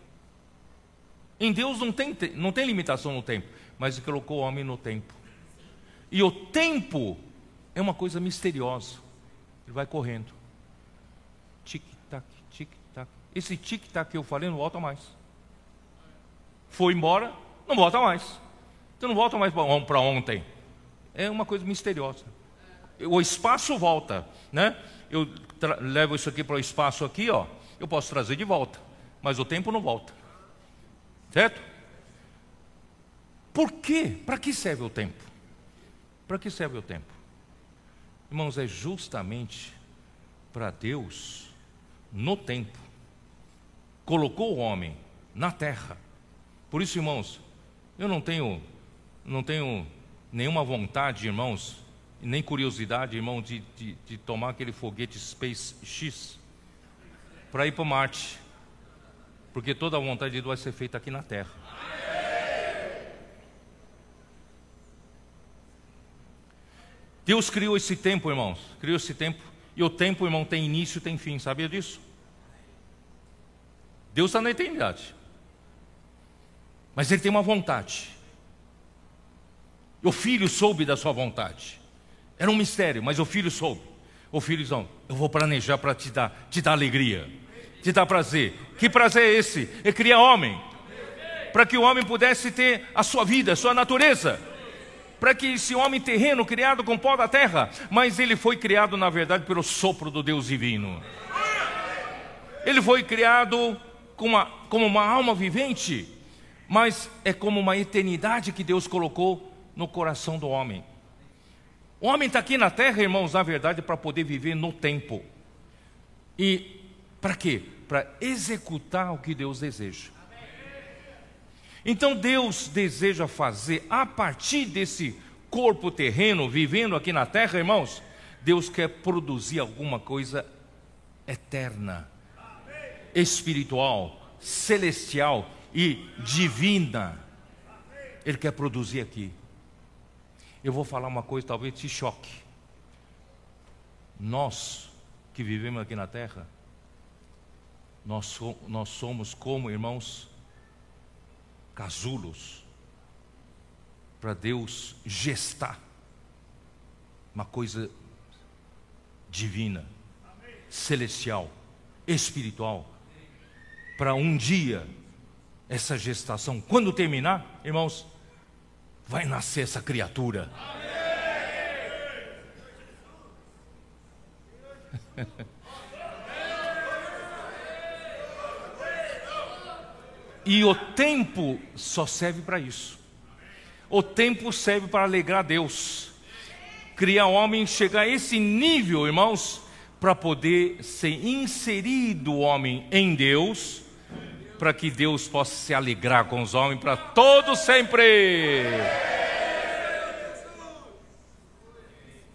S1: Em Deus não tem, não tem limitação no tempo, mas ele colocou o homem no tempo. E o tempo é uma coisa misteriosa. Ele vai correndo. Tic-tac, tic-tac. Esse tic-tac que eu falei não volta mais. Foi embora, não volta mais. Então não volta mais para ontem. É uma coisa misteriosa o espaço volta, né? Eu levo isso aqui para o espaço aqui, ó. Eu posso trazer de volta, mas o tempo não volta. Certo? Por quê? Para que serve o tempo? Para que serve o tempo? Irmãos, é justamente para Deus, no tempo, colocou o homem na terra. Por isso, irmãos, eu não tenho, não tenho nenhuma vontade, irmãos, nem curiosidade, irmão, de, de, de tomar aquele foguete Space X para ir para Marte. Porque toda a vontade de Deus vai ser feita aqui na Terra. Deus criou esse tempo, irmãos. Criou esse tempo. E o tempo, irmão, tem início tem fim. Sabia disso? Deus está na eternidade. Mas Ele tem uma vontade. O filho soube da sua vontade. Era um mistério, mas o filho soube. O filho disse: Eu vou planejar para te dar, te dar alegria, te dar prazer. Que prazer é esse? É criar homem. Para que o homem pudesse ter a sua vida, a sua natureza. Para que esse homem terreno criado com pó da terra, mas ele foi criado, na verdade, pelo sopro do Deus divino. Ele foi criado como uma, como uma alma vivente, mas é como uma eternidade que Deus colocou no coração do homem. O homem está aqui na terra, irmãos, na verdade, para poder viver no tempo. E para quê? Para executar o que Deus deseja. Então Deus deseja fazer, a partir desse corpo terreno, vivendo aqui na terra, irmãos, Deus quer produzir alguma coisa eterna, espiritual, celestial e divina. Ele quer produzir aqui. Eu vou falar uma coisa, talvez te choque. Nós que vivemos aqui na terra, nós, nós somos como irmãos casulos para Deus gestar uma coisa divina, celestial, espiritual, para um dia essa gestação, quando terminar, irmãos, vai nascer essa criatura. e o tempo só serve para isso. O tempo serve para alegrar Deus. Criar homem chegar a esse nível, irmãos, para poder ser inserido o homem em Deus, para que Deus possa se alegrar com os homens para todos sempre.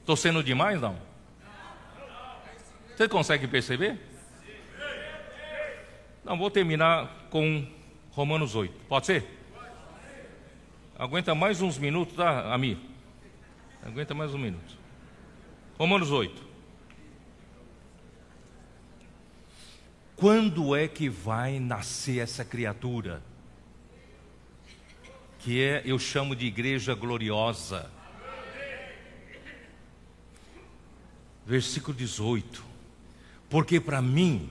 S1: Estou sendo demais, não? Você consegue perceber? Não, vou terminar com Romanos 8. Pode ser? Aguenta mais uns minutos, tá, Ami? Aguenta mais um minuto. Romanos 8. Quando é que vai nascer essa criatura? Que é, eu chamo de igreja gloriosa. Versículo 18. Porque para mim,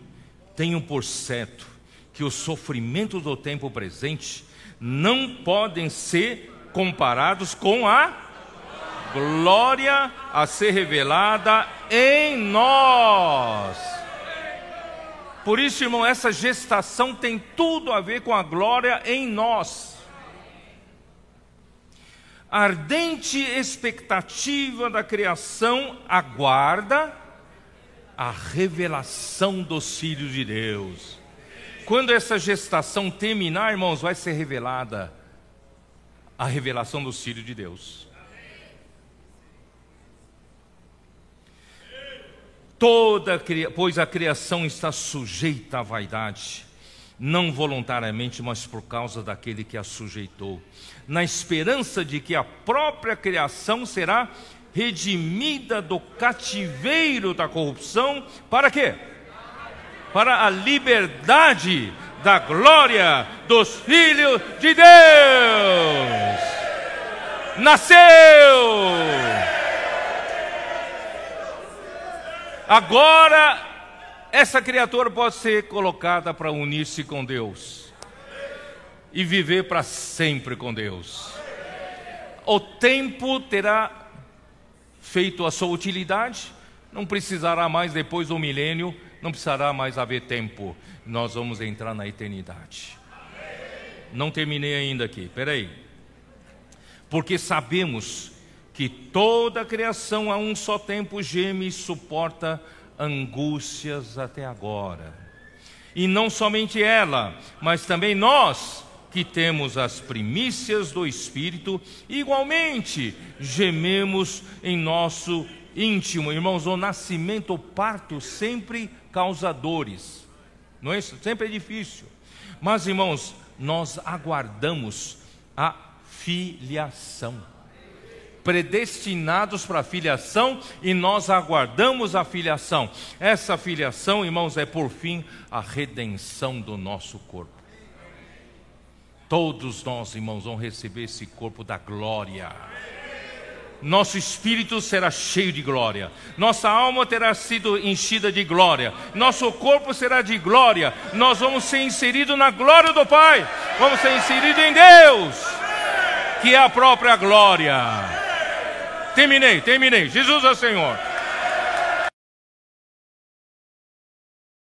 S1: tenho por certo que os sofrimentos do tempo presente não podem ser comparados com a glória a ser revelada em nós. Por isso, irmão, essa gestação tem tudo a ver com a glória em nós. A ardente expectativa da criação aguarda a revelação dos filhos de Deus. Quando essa gestação terminar, irmãos, vai ser revelada a revelação dos filhos de Deus. Toda, pois a criação está sujeita à vaidade, não voluntariamente, mas por causa daquele que a sujeitou, na esperança de que a própria criação será redimida do cativeiro da corrupção, para quê? Para a liberdade da glória dos filhos de Deus. Nasceu! Agora, essa criatura pode ser colocada para unir-se com Deus e viver para sempre com Deus. O tempo terá feito a sua utilidade, não precisará mais, depois do milênio, não precisará mais haver tempo. Nós vamos entrar na eternidade. Não terminei ainda aqui, peraí. Porque sabemos que toda a criação a um só tempo geme e suporta angústias até agora. E não somente ela, mas também nós, que temos as primícias do Espírito, igualmente gememos em nosso íntimo. Irmãos, o nascimento, o parto sempre causa dores, não é isso? Sempre é difícil. Mas, irmãos, nós aguardamos a filiação predestinados para a filiação e nós aguardamos a filiação. Essa filiação, irmãos, é por fim a redenção do nosso corpo. Todos nós, irmãos, vamos receber esse corpo da glória. Nosso espírito será cheio de glória, nossa alma terá sido enchida de glória, nosso corpo será de glória, nós vamos ser inseridos na glória do Pai, vamos ser inseridos em Deus, que é a própria glória. Terminei, terminei. Jesus é Senhor.